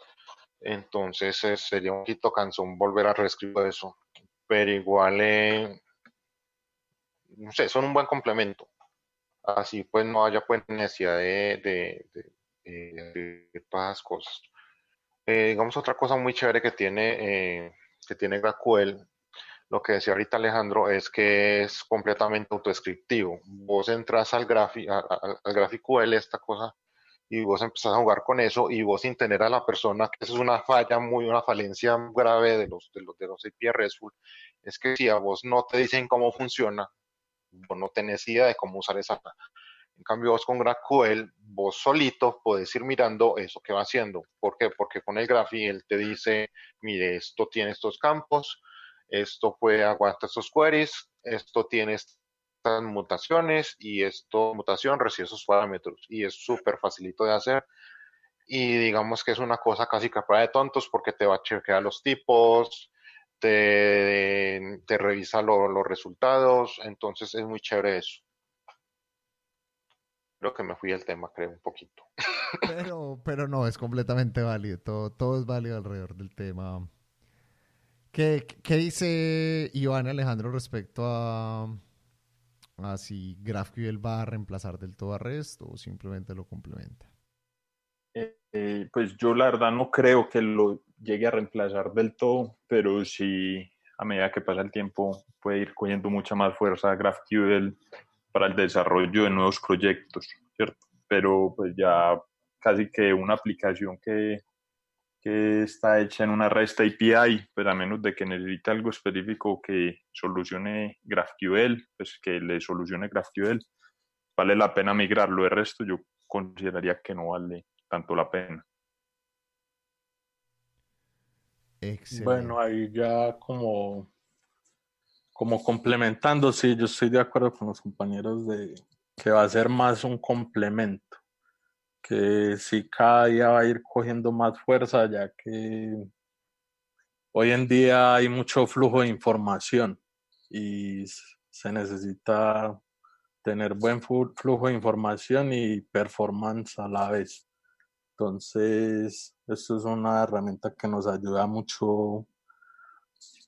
entonces eh, sería un poquito cansón volver a reescribir eso, pero igual, eh, no sé, son un buen complemento. Así pues no haya pues necesidad de, de, de- de- todas esas cosas. Eh, digamos otra cosa muy chévere que tiene, eh, que tiene GraphQL, lo que decía ahorita Alejandro, es que es completamente autodescriptivo. Vos entras al, grafi, a- a- al GraphQL, esta cosa, y vos empezás a jugar con eso, y vos sin tener a la persona, que eso es una falla muy, una falencia grave de los, de los, de los API RESTful, es que si a vos no te dicen cómo funciona, vos no tenés idea de cómo usar esa en cambio, vos con GraphQL, vos solito podés ir mirando eso que va haciendo. ¿Por qué? Porque con el Graphy él te dice, mire, esto tiene estos campos, esto puede aguantar estos queries, esto tiene estas mutaciones y esto mutación recibe esos parámetros. Y es súper facilito de hacer. Y digamos que es una cosa casi prueba de tontos porque te va a chequear los tipos, te, te revisa lo- los resultados, entonces es muy chévere eso. Creo que me fui del tema, creo, un poquito. Pero, pero no, es completamente válido. Todo, todo es válido alrededor del tema. ¿Qué, qué dice Iván Alejandro respecto a, a si GraphQL va a reemplazar del todo a REST o simplemente lo complementa? Eh, eh, pues yo la verdad no creo que lo llegue a reemplazar del todo, pero sí a medida que pasa el tiempo puede ir cogiendo mucha más fuerza GraphQL para el desarrollo de nuevos proyectos. Pero pues ya casi que una aplicación que, que está hecha en una REST API, pues a menos de que necesite algo específico que solucione GraphQL, pues que le solucione GraphQL, vale la pena migrarlo. De resto yo consideraría que no vale tanto la pena. Excelente. Bueno, ahí ya como, como complementando, sí, yo estoy de acuerdo con los compañeros de que va a ser más un complemento, que sí cada día va a ir cogiendo más fuerza, ya que hoy en día hay mucho flujo de información y se necesita tener buen flujo de información y performance a la vez. Entonces, esto es una herramienta que nos ayuda mucho,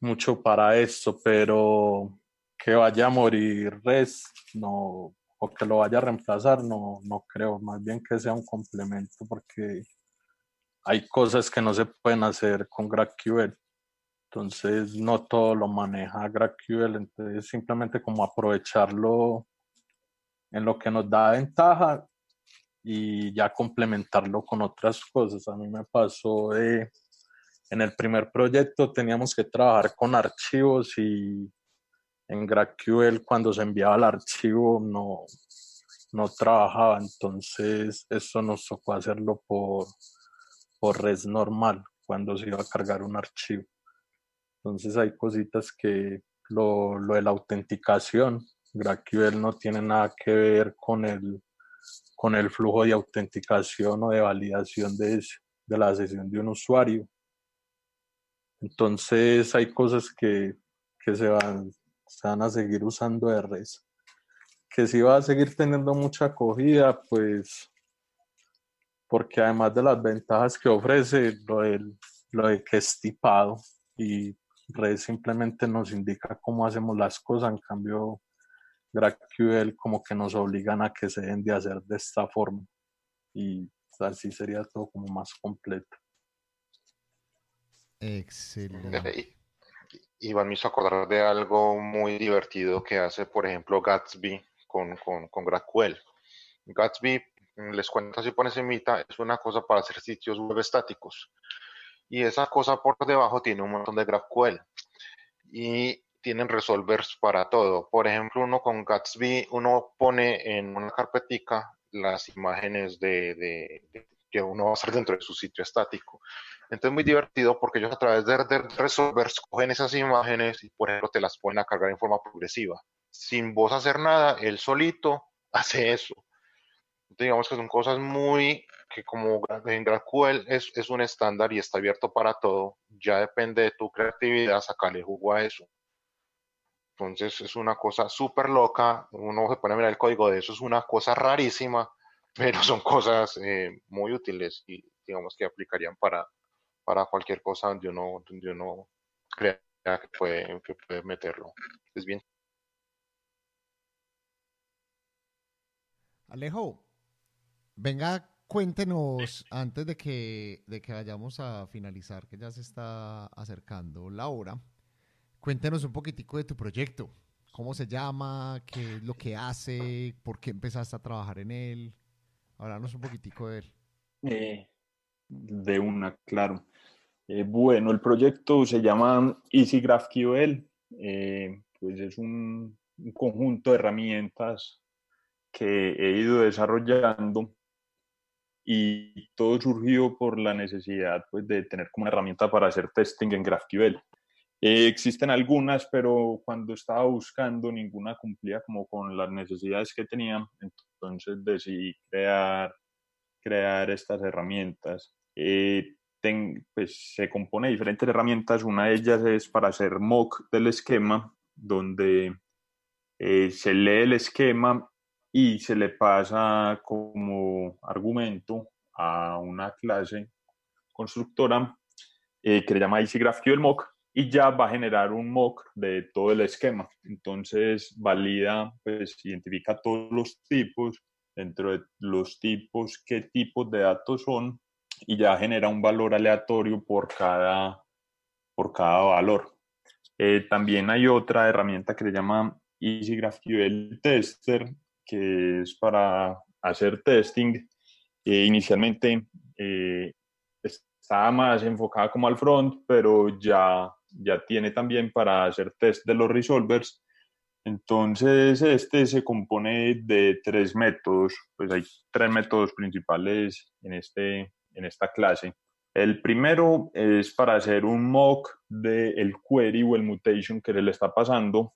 mucho para esto, pero que vaya a morir res, no, o que lo vaya a reemplazar, no, no creo, más bien que sea un complemento, porque hay cosas que no se pueden hacer con GraphQL. Entonces, no todo lo maneja GraphQL, entonces simplemente como aprovecharlo en lo que nos da ventaja y ya complementarlo con otras cosas. A mí me pasó en el primer proyecto teníamos que trabajar con archivos y en GraphQL cuando se enviaba el archivo no, no trabajaba, entonces eso nos tocó hacerlo por, por red normal cuando se iba a cargar un archivo. Entonces hay cositas que lo, lo de la autenticación, GraphQL no tiene nada que ver con el, con el flujo de autenticación o de validación de, de la sesión de un usuario. Entonces hay cosas que, que se, van, se van a seguir usando de res. Que si va a seguir teniendo mucha acogida, pues porque además de las ventajas que ofrece, lo de, lo de que es tipado y Red simplemente nos indica cómo hacemos las cosas, en cambio GraphQL como que nos obligan a que se den de hacer de esta forma y así sería todo como más completo. Excelente. Iván me hizo acordar de algo muy divertido que hace, por ejemplo, Gatsby con, con, con GraphQL. Gatsby les cuento así por encimita, es una cosa para hacer sitios web estáticos. Y esa cosa por debajo tiene un montón de GraphQL. Y tienen resolvers para todo. Por ejemplo, uno con Gatsby, uno pone en una carpetica las imágenes de, que uno va a hacer dentro de su sitio estático. Entonces es muy divertido porque ellos a través de, de, resolvers cogen esas imágenes y por ejemplo te las pueden cargar en forma progresiva. Sin vos hacer nada, él solito hace eso digamos que son cosas muy que como en GraphQL es, es un estándar y está abierto para todo, ya depende de tu creatividad sacarle jugo a eso. Entonces es una cosa súper loca, uno se pone a mirar el código de eso, es una cosa rarísima, pero son cosas eh, muy útiles y digamos que aplicarían para, para cualquier cosa donde uno, donde uno crea que puede, que puede meterlo. Es bien. Alejo, Venga, cuéntenos antes de que, de que vayamos a finalizar, que ya se está acercando la hora, cuéntenos un poquitico de tu proyecto. ¿Cómo se llama? ¿Qué es lo que hace? ¿Por qué empezaste a trabajar en él? Háblanos un poquitico de él. Eh, de una, claro. Eh, bueno, el proyecto se llama Easy GraphQL. Eh, pues es un, un, conjunto de herramientas que he ido desarrollando y todo surgió por la necesidad pues, de tener como una herramienta para hacer testing en GraphQL. Eh, existen algunas, pero cuando estaba buscando ninguna cumplía como con las necesidades que tenía, entonces decidí crear, crear estas herramientas. Eh, pues, se compone de diferentes herramientas, una de ellas es para hacer mock del esquema, donde eh, se lee el esquema y se le pasa como argumento a una clase constructora eh, que le llama Easy GraphQL Mock y ya va a generar un mock de todo el esquema. Entonces valida, pues identifica todos los tipos, dentro de los tipos, qué tipos de datos son y ya genera un valor aleatorio por cada, por cada valor. Eh, también hay otra herramienta que se llama Easy GraphQL Tester, que es para hacer testing. Eh, inicialmente eh, estaba más enfocada como al front, pero ya, ya tiene también para hacer test de los resolvers. Entonces, este se compone de tres métodos, pues hay tres métodos principales en, este, en esta clase. El primero es para hacer un mock del el query o el mutation que le está pasando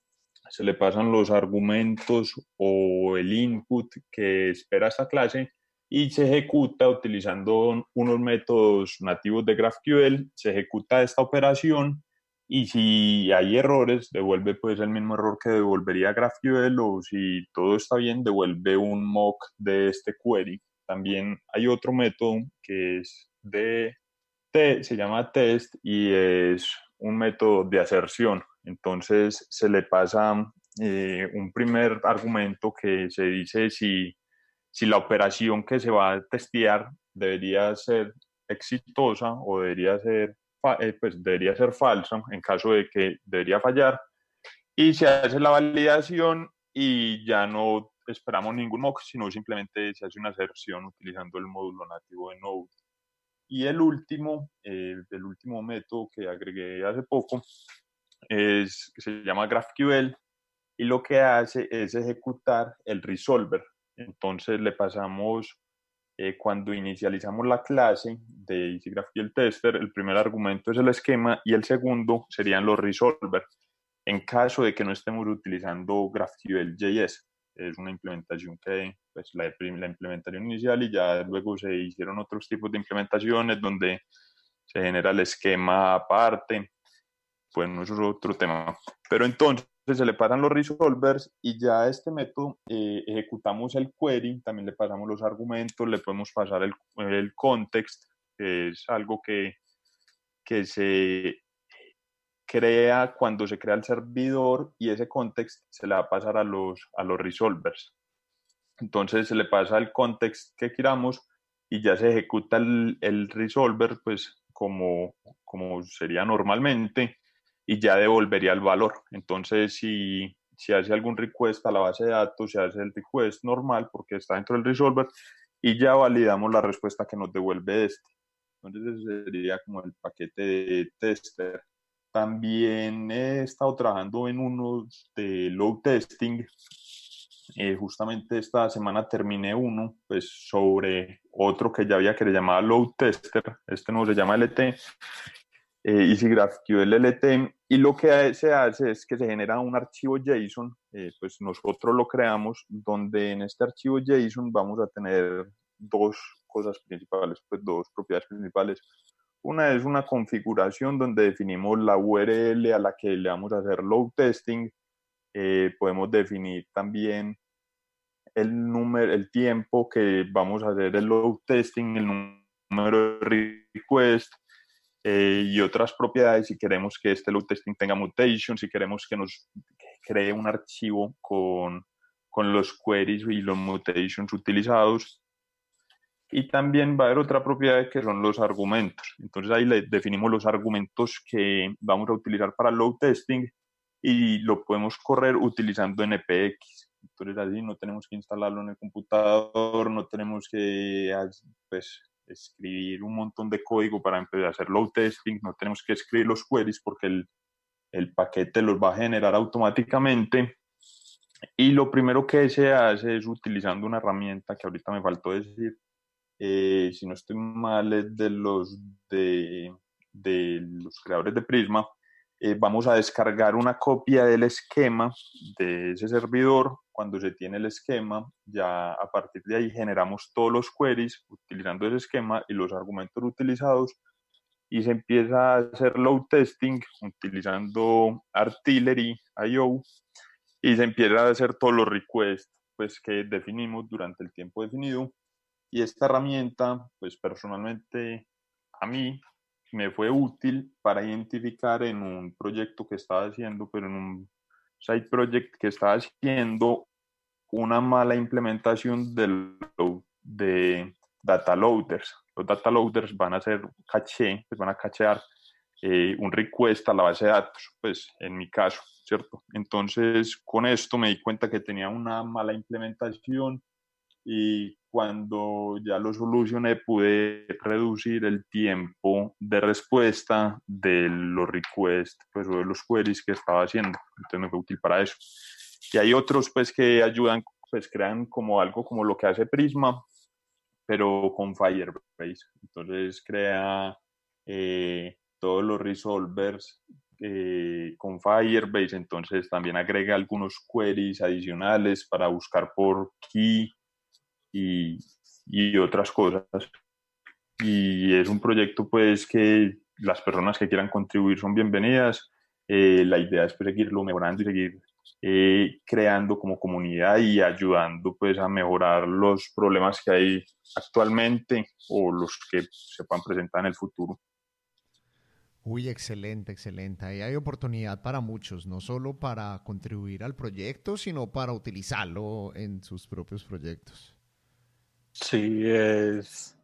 se le pasan los argumentos o el input que espera esta clase y se ejecuta utilizando unos métodos nativos de GraphQL, se ejecuta esta operación y si hay errores, devuelve pues el mismo error que devolvería GraphQL o si todo está bien, devuelve un mock de este query. También hay otro método que es de, T, se llama test y es un método de aserción. Entonces se le pasa eh, un primer argumento que se dice si, si la operación que se va a testear debería ser exitosa o debería ser, eh, pues debería ser falsa en caso de que debería fallar. Y se hace la validación y ya no esperamos ningún mock, sino simplemente se hace una aserción utilizando el módulo nativo de Node. Y el último, eh, el último método que agregué hace poco es, se llama GraphQL y lo que hace es ejecutar el resolver. Entonces le pasamos, eh, cuando inicializamos la clase de EasyGraphQL Tester, el primer argumento es el esquema y el segundo serían los resolver. En caso de que no estemos utilizando GraphQL.js, es una implementación que, pues la, la implementación inicial y ya luego se hicieron otros tipos de implementaciones donde se genera el esquema aparte. Bueno, eso es otro tema. Pero entonces se le pasan los resolvers y ya este método eh, ejecutamos el query, también le pasamos los argumentos, le podemos pasar el, el context, que es algo que, que se crea cuando se crea el servidor y ese context se le va a pasar a los, a los resolvers. Entonces se le pasa el context que queramos y ya se ejecuta el, el resolver pues como, como sería normalmente y ya devolvería el valor. Entonces, si, si hace algún request a la base de datos, se hace el request normal porque está dentro del resolver y ya validamos la respuesta que nos devuelve este. Entonces, ese sería como el paquete de tester. También he estado trabajando en unos de load testing. Eh, justamente esta semana terminé uno, pues sobre otro que ya había que le llamaba load tester. Este nuevo se llama LT eh, EasyGraphQL LT y lo que se hace es que se genera un archivo JSON, eh, pues nosotros lo creamos, donde en este archivo JSON vamos a tener dos cosas principales, pues dos propiedades principales. Una es una configuración donde definimos la URL a la que le vamos a hacer load testing. Eh, podemos definir también el número, el tiempo que vamos a hacer el load testing, el número de request, eh, y otras propiedades si queremos que este load testing tenga mutation, si queremos que nos cree un archivo con, con los queries y los mutations utilizados. Y también va a haber otra propiedad que son los argumentos. Entonces ahí le definimos los argumentos que vamos a utilizar para load testing y lo podemos correr utilizando NPX. Entonces así no tenemos que instalarlo en el computador, no tenemos que pues, escribir un montón de código para empezar a hacer load testing, no tenemos que escribir los queries porque el, el paquete los va a generar automáticamente. Y lo primero que se hace es utilizando una herramienta que ahorita me faltó decir, eh, si no estoy mal, es de los, de, de los creadores de Prisma, eh, vamos a descargar una copia del esquema de ese servidor. Cuando se tiene el esquema, ya a partir de ahí generamos todos los queries utilizando ese esquema y los argumentos utilizados y se empieza a hacer load testing utilizando Artillery IO y se empieza a hacer todos los requests pues, que definimos durante el tiempo definido. Y esta herramienta, pues personalmente a mí me fue útil para identificar en un proyecto que estaba haciendo, pero en un side project que estaba haciendo una mala implementación de, de data loaders. Los data loaders van a hacer caché, pues van a cachear eh, un request a la base de datos, pues en mi caso, ¿cierto? Entonces, con esto me di cuenta que tenía una mala implementación y cuando ya lo solucioné pude reducir el tiempo de respuesta de los requests pues, o de los queries que estaba haciendo. Entonces me fue útil para eso. Y hay otros pues que ayudan, pues crean como algo como lo que hace Prisma, pero con Firebase. Entonces crea eh, todos los resolvers eh, con Firebase, entonces también agrega algunos queries adicionales para buscar por key y, otras cosas. Y es un proyecto pues que las personas que quieran contribuir son bienvenidas. Eh, la idea es pues, seguirlo mejorando y seguir eh, creando como comunidad y ayudando pues a mejorar los problemas que hay actualmente o los que se puedan presentar en el futuro. Uy, excelente, excelente. Ahí hay oportunidad para muchos, no solo para contribuir al proyecto, sino para utilizarlo en sus propios proyectos. Sí, es.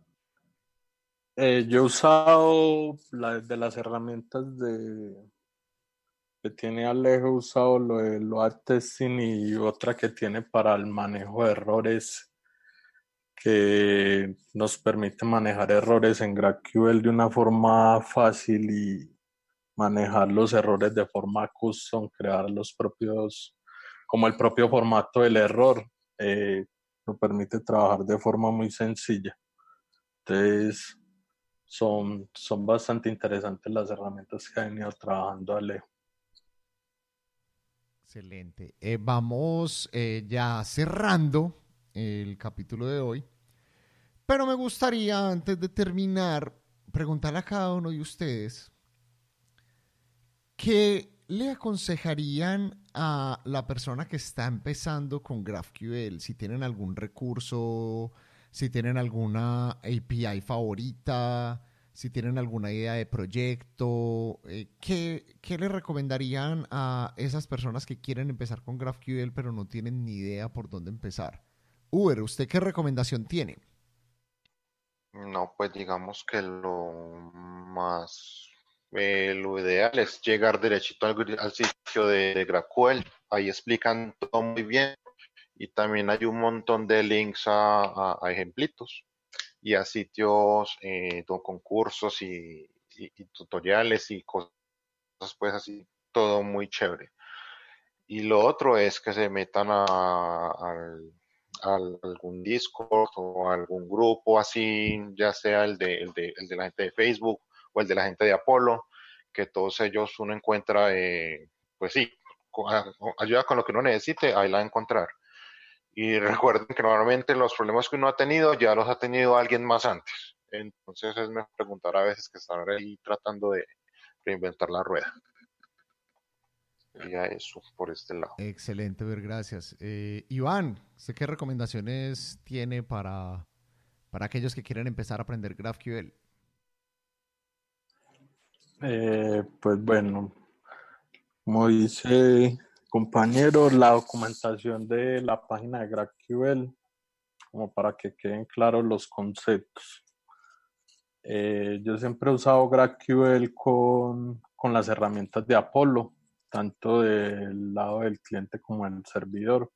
Eh, yo he usado de las herramientas de, que tiene Alejo usado lo de load testing y otra que tiene para el manejo de errores que nos permite manejar errores en GraphQL de una forma fácil y manejar los errores de forma custom, crear los propios, como el propio formato del error, eh, nos permite trabajar de forma muy sencilla. Entonces, son, son bastante interesantes las herramientas que ha venido trabajando Alejo. Excelente. Eh, vamos eh, ya cerrando el capítulo de hoy. Pero me gustaría, antes de terminar, preguntarle a cada uno de ustedes qué le aconsejarían a la persona que está empezando con GraphQL, si tienen algún recurso, si tienen alguna API favorita, si tienen alguna idea de proyecto, eh, ¿qué, ¿qué, le recomendarían a esas personas que quieren empezar con GraphQL pero no tienen ni idea por dónde empezar? Uber, ¿usted qué recomendación tiene? No, pues digamos que lo más, eh, lo ideal es llegar derechito al, sitio de, GraphQL. Ahí explican todo muy bien y también hay un montón de links a, ejemplitos y a sitios eh, con concursos y, tutoriales y cosas pues así, todo muy chévere. Y lo otro es que se metan a, al algún Discord o algún grupo así, ya sea el de, el de, el de la gente de Facebook o el de la gente de Apolo, que todos ellos uno encuentra, eh, pues sí, ayuda con lo que uno necesite, ahí la va a encontrar. Y recuerden que normalmente los problemas que uno ha tenido ya los ha tenido alguien más antes. Entonces es mejor preguntar a veces que estar ahí tratando de reinventar la rueda sería eso por este lado. Excelente, ver, gracias. Eh, Iván, ¿usted qué recomendaciones tiene para, para aquellos que quieren empezar a aprender GraphQL? Eh, pues bueno, como dice compañero, la documentación de la página de GraphQL, como para que queden claros los conceptos. Eh, yo siempre he usado GraphQL con, con las herramientas de Apollo tanto del lado del cliente como del servidor.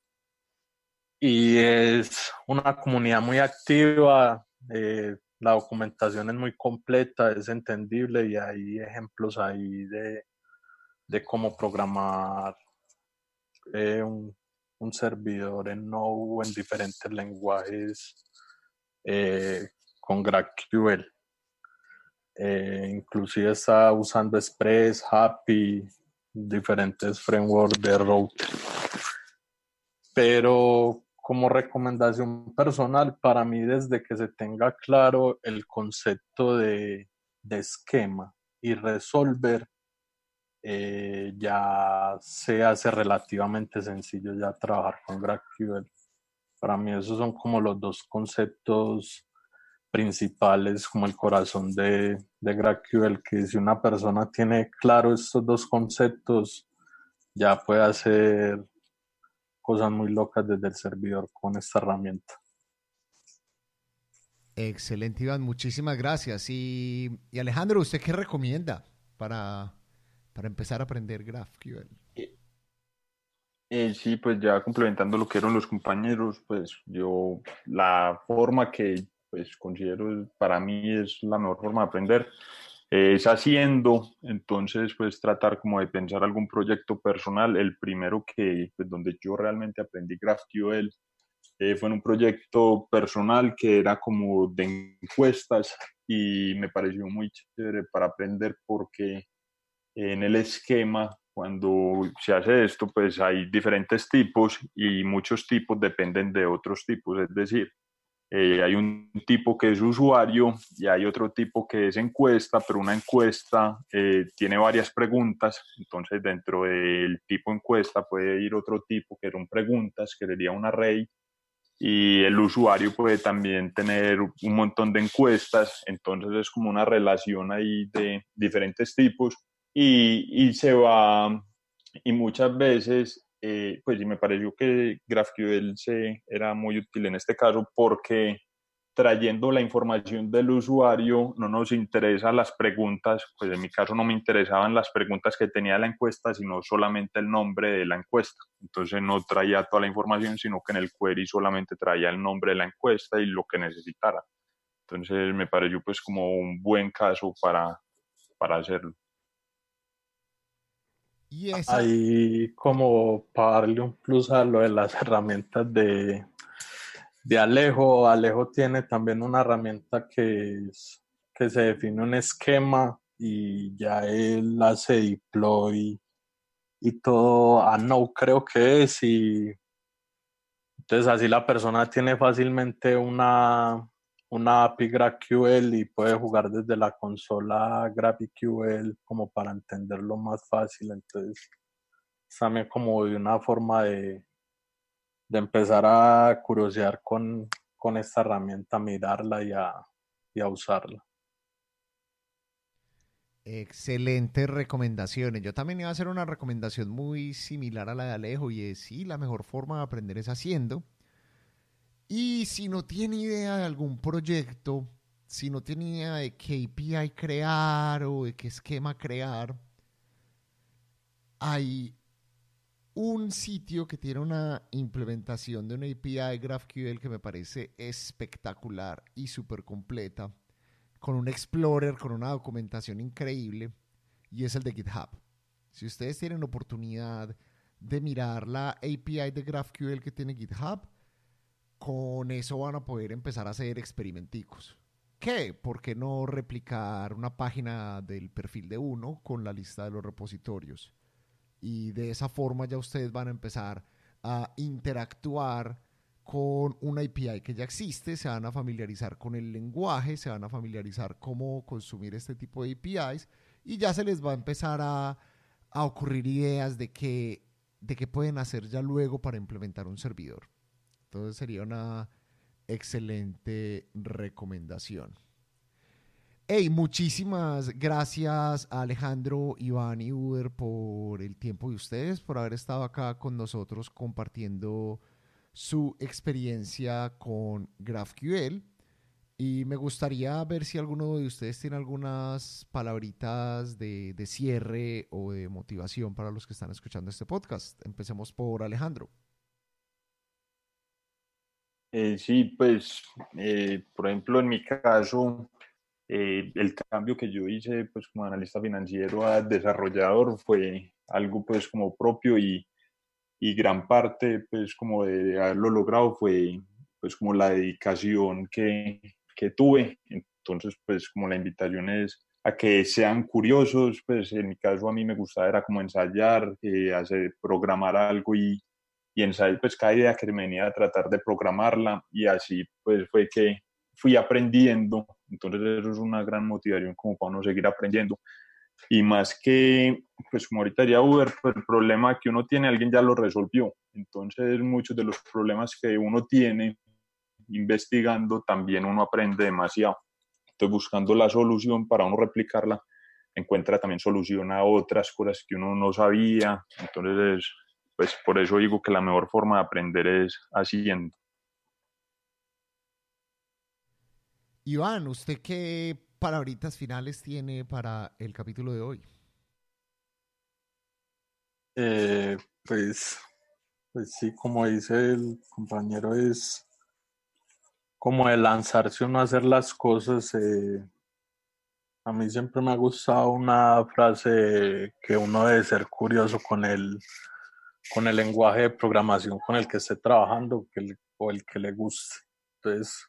Y es una comunidad muy activa, eh, la documentación es muy completa, es entendible y hay ejemplos ahí de, de cómo programar eh, un, un, servidor en Node en diferentes lenguajes eh, con GraphQL. inclusive está usando Express, Happy, diferentes frameworks de router. Pero como recomendación personal, para mí desde que se tenga claro el concepto de, esquema y resolver, eh, ya se hace relativamente sencillo ya trabajar con GraphQL. Para mí esos son como los dos conceptos principales como el corazón de, de GraphQL, que si una persona tiene claro estos dos conceptos, ya puede hacer cosas muy locas desde el servidor con esta herramienta. Excelente, Iván. Muchísimas gracias. Y, Alejandro, ¿usted qué recomienda para, para empezar a aprender GraphQL? Eh, sí, pues ya complementando lo que eran los compañeros, pues yo la forma que pues considero para mí es la mejor forma de aprender. Es haciendo, entonces pues tratar como de pensar algún proyecto personal. El primero que, pues donde yo realmente aprendí GraphQL eh, fue en un proyecto personal que era como de encuestas y me pareció muy chévere para aprender porque en el esquema cuando se hace esto, pues hay diferentes tipos y muchos tipos dependen de otros tipos. Es decir, eh, hay un tipo que es usuario y hay otro tipo que es encuesta, pero una encuesta eh, tiene varias preguntas, entonces dentro del tipo encuesta puede ir otro tipo que son preguntas, que sería un array, y el usuario puede también tener un montón de encuestas, entonces es como una relación ahí de diferentes tipos y, y se va, y muchas veces eh, pues sí me pareció que GraphQL era muy útil en este caso porque trayendo la información del usuario, no nos interesan las preguntas, pues en mi caso no me interesaban las preguntas que tenía la encuesta, sino solamente el nombre de la encuesta. Entonces no traía toda la información, sino que en el query solamente traía el nombre de la encuesta y lo que necesitara. Entonces me pareció pues como un buen caso para, para hacerlo. Y Ahí como para darle un plus a lo de las herramientas de, de Alejo, Alejo tiene también una herramienta que, es, que se define un esquema y ya él hace deploy y todo. A no creo que es y entonces así la persona tiene fácilmente una, una API GraphQL y puede jugar desde la consola GraphQL como para entenderlo más fácil. Entonces, también como de una forma de, de empezar a curiosear con, con esta herramienta, mirarla y a, y a usarla. Excelentes recomendaciones. Yo también iba a hacer una recomendación muy similar a la de Alejo y es, sí, la mejor forma de aprender es haciendo. Y si no tiene idea de algún proyecto, si no tiene idea de qué API crear o de qué esquema crear, hay un sitio que tiene una implementación de una API GraphQL que me parece espectacular y súper completa, con un Explorer, con una documentación increíble, y es el de GitHub. Si ustedes tienen oportunidad de mirar la API de GraphQL que tiene GitHub, con eso van a poder empezar a hacer experimenticos. ¿Qué? ¿Por qué no replicar una página del perfil de uno con la lista de los repositorios? Y de esa forma ya ustedes van a empezar a interactuar con una API que ya existe, se van a familiarizar con el lenguaje, se van a familiarizar cómo consumir este tipo de APIs y ya se les va a empezar a, a ocurrir ideas de qué, de qué pueden hacer ya luego para implementar un servidor. Entonces sería una excelente recomendación. Hey, muchísimas gracias a Alejandro, Iván y Uber por el tiempo de ustedes, por haber estado acá con nosotros compartiendo su experiencia con GraphQL. Y me gustaría ver si alguno de ustedes tiene algunas palabritas de, de cierre o de motivación para los que están escuchando este podcast. Empecemos por Alejandro. Eh, sí, pues, eh, por ejemplo, en mi caso, eh, el cambio que yo hice, pues, como analista financiero a desarrollador fue algo, pues, como propio y, y gran parte, pues, como de haberlo logrado fue, pues, como la dedicación que, que tuve. Entonces, pues, como la invitación es a que sean curiosos, pues, en mi caso a mí me gustaba era como ensayar, hacer, programar algo y y en SAIL pues cada idea que me venía a tratar de programarla y así pues fue que fui aprendiendo, entonces eso es una gran motivación como para uno seguir aprendiendo. Y más que pues como ahorita ya Uber, pues el problema que uno tiene alguien ya lo resolvió, entonces muchos de los problemas que uno tiene investigando también uno aprende demasiado, entonces buscando la solución para uno replicarla encuentra también solución a otras cosas que uno no sabía, entonces pues por eso digo que la mejor forma de aprender es haciendo. Iván, ¿usted qué palabritas finales tiene para el capítulo de hoy? Eh, pues, pues sí, como dice el compañero, es como de lanzarse uno a hacer las cosas. Eh, a mí siempre me ha gustado una frase que uno debe ser curioso con el con el lenguaje de programación con el que esté trabajando o el que le guste. Entonces,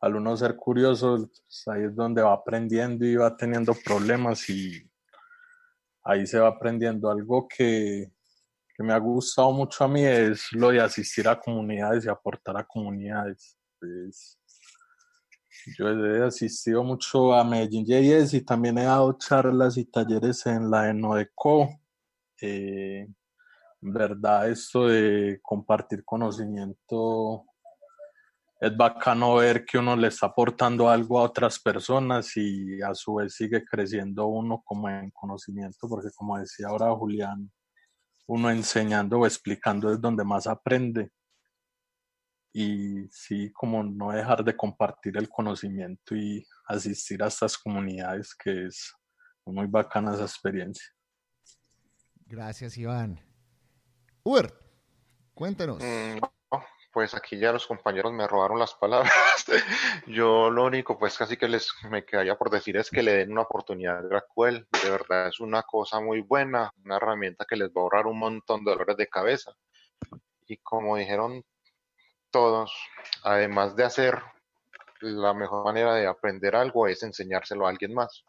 al uno ser curioso, pues, ahí es donde va aprendiendo y va teniendo problemas y ahí se va aprendiendo algo que, que me ha gustado mucho a mí es lo de asistir a comunidades y aportar a comunidades. Pues, yo he asistido mucho a Medellín JS y también he dado charlas y talleres en la Enodeco. Eh, verdad esto de compartir conocimiento es bacano ver que uno le está aportando algo a otras personas y a su vez sigue creciendo uno como en conocimiento, porque como decía ahora Julián, uno enseñando o explicando es donde más aprende. y sí, como no dejar de compartir el conocimiento y asistir a estas comunidades que es muy bacana esa experiencia. Gracias, Iván. Uber, cuéntenos. Mm, pues aquí ya los compañeros me robaron las palabras. Yo lo único, pues casi que les me quedaría por decir es que le den una oportunidad a GraphQL. De verdad es una cosa muy buena, una herramienta que les va a ahorrar un montón de dolores de cabeza. Y como dijeron todos, además de hacer la mejor manera de aprender algo es enseñárselo a alguien más.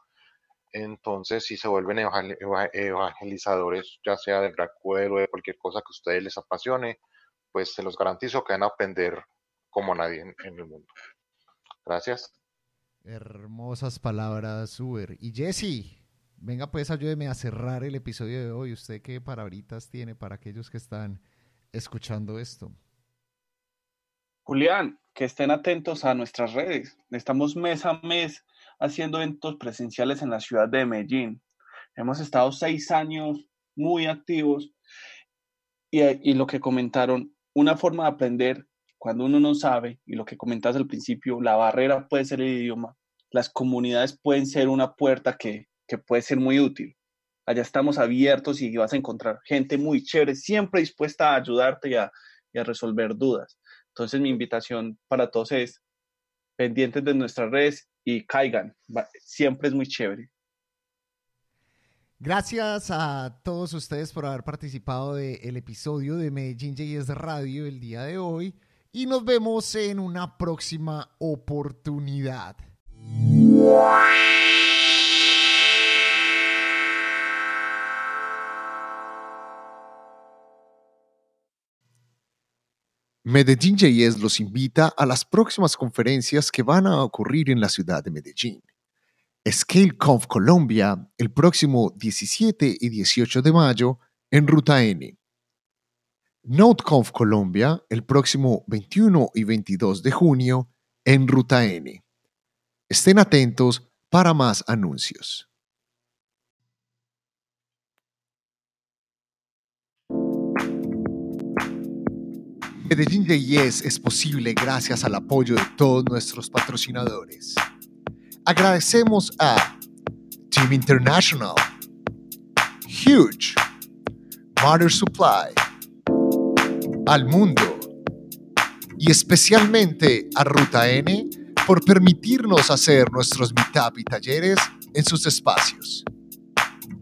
Entonces, si se vuelven evangelizadores, ya sea de GraphQL o de cualquier cosa que a ustedes les apasione, pues se los garantizo que van a aprender como nadie en, el mundo. Gracias. Hermosas palabras, Uber. Y Jesse, venga pues ayúdeme a cerrar el episodio de hoy. ¿Usted qué palabritas tiene para aquellos que están escuchando esto? Julián, que estén atentos a nuestras redes. Estamos mes a mes haciendo eventos presenciales en la ciudad de Medellín. Hemos estado seis años muy activos y, y lo que comentaron, una forma de aprender cuando uno no sabe, y lo que comentas al principio, la barrera puede ser el idioma, las comunidades pueden ser una puerta que, que puede ser muy útil. Allá estamos abiertos y vas a encontrar gente muy chévere, siempre dispuesta a ayudarte y a, y a resolver dudas. Entonces mi invitación para todos es pendientes de nuestras redes y caigan. Siempre es muy chévere. Gracias a todos ustedes por haber participado del episodio de Medellín JS Radio el día de hoy y nos vemos en una próxima oportunidad. Medellín JS los invita a las próximas conferencias que van a ocurrir en la ciudad de Medellín. ScaleConf Colombia el próximo 17 y 18 de mayo en Ruta N. NoteConf Colombia el próximo 21 y 22 de junio en Ruta N. Estén atentos para más anuncios. Medellín JS es posible gracias al apoyo de todos nuestros patrocinadores. Agradecemos a Team International, Huge, Mother Supply, al mundo y especialmente a Ruta N por permitirnos hacer nuestros meetup y talleres en sus espacios.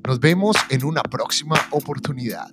Nos vemos en una próxima oportunidad.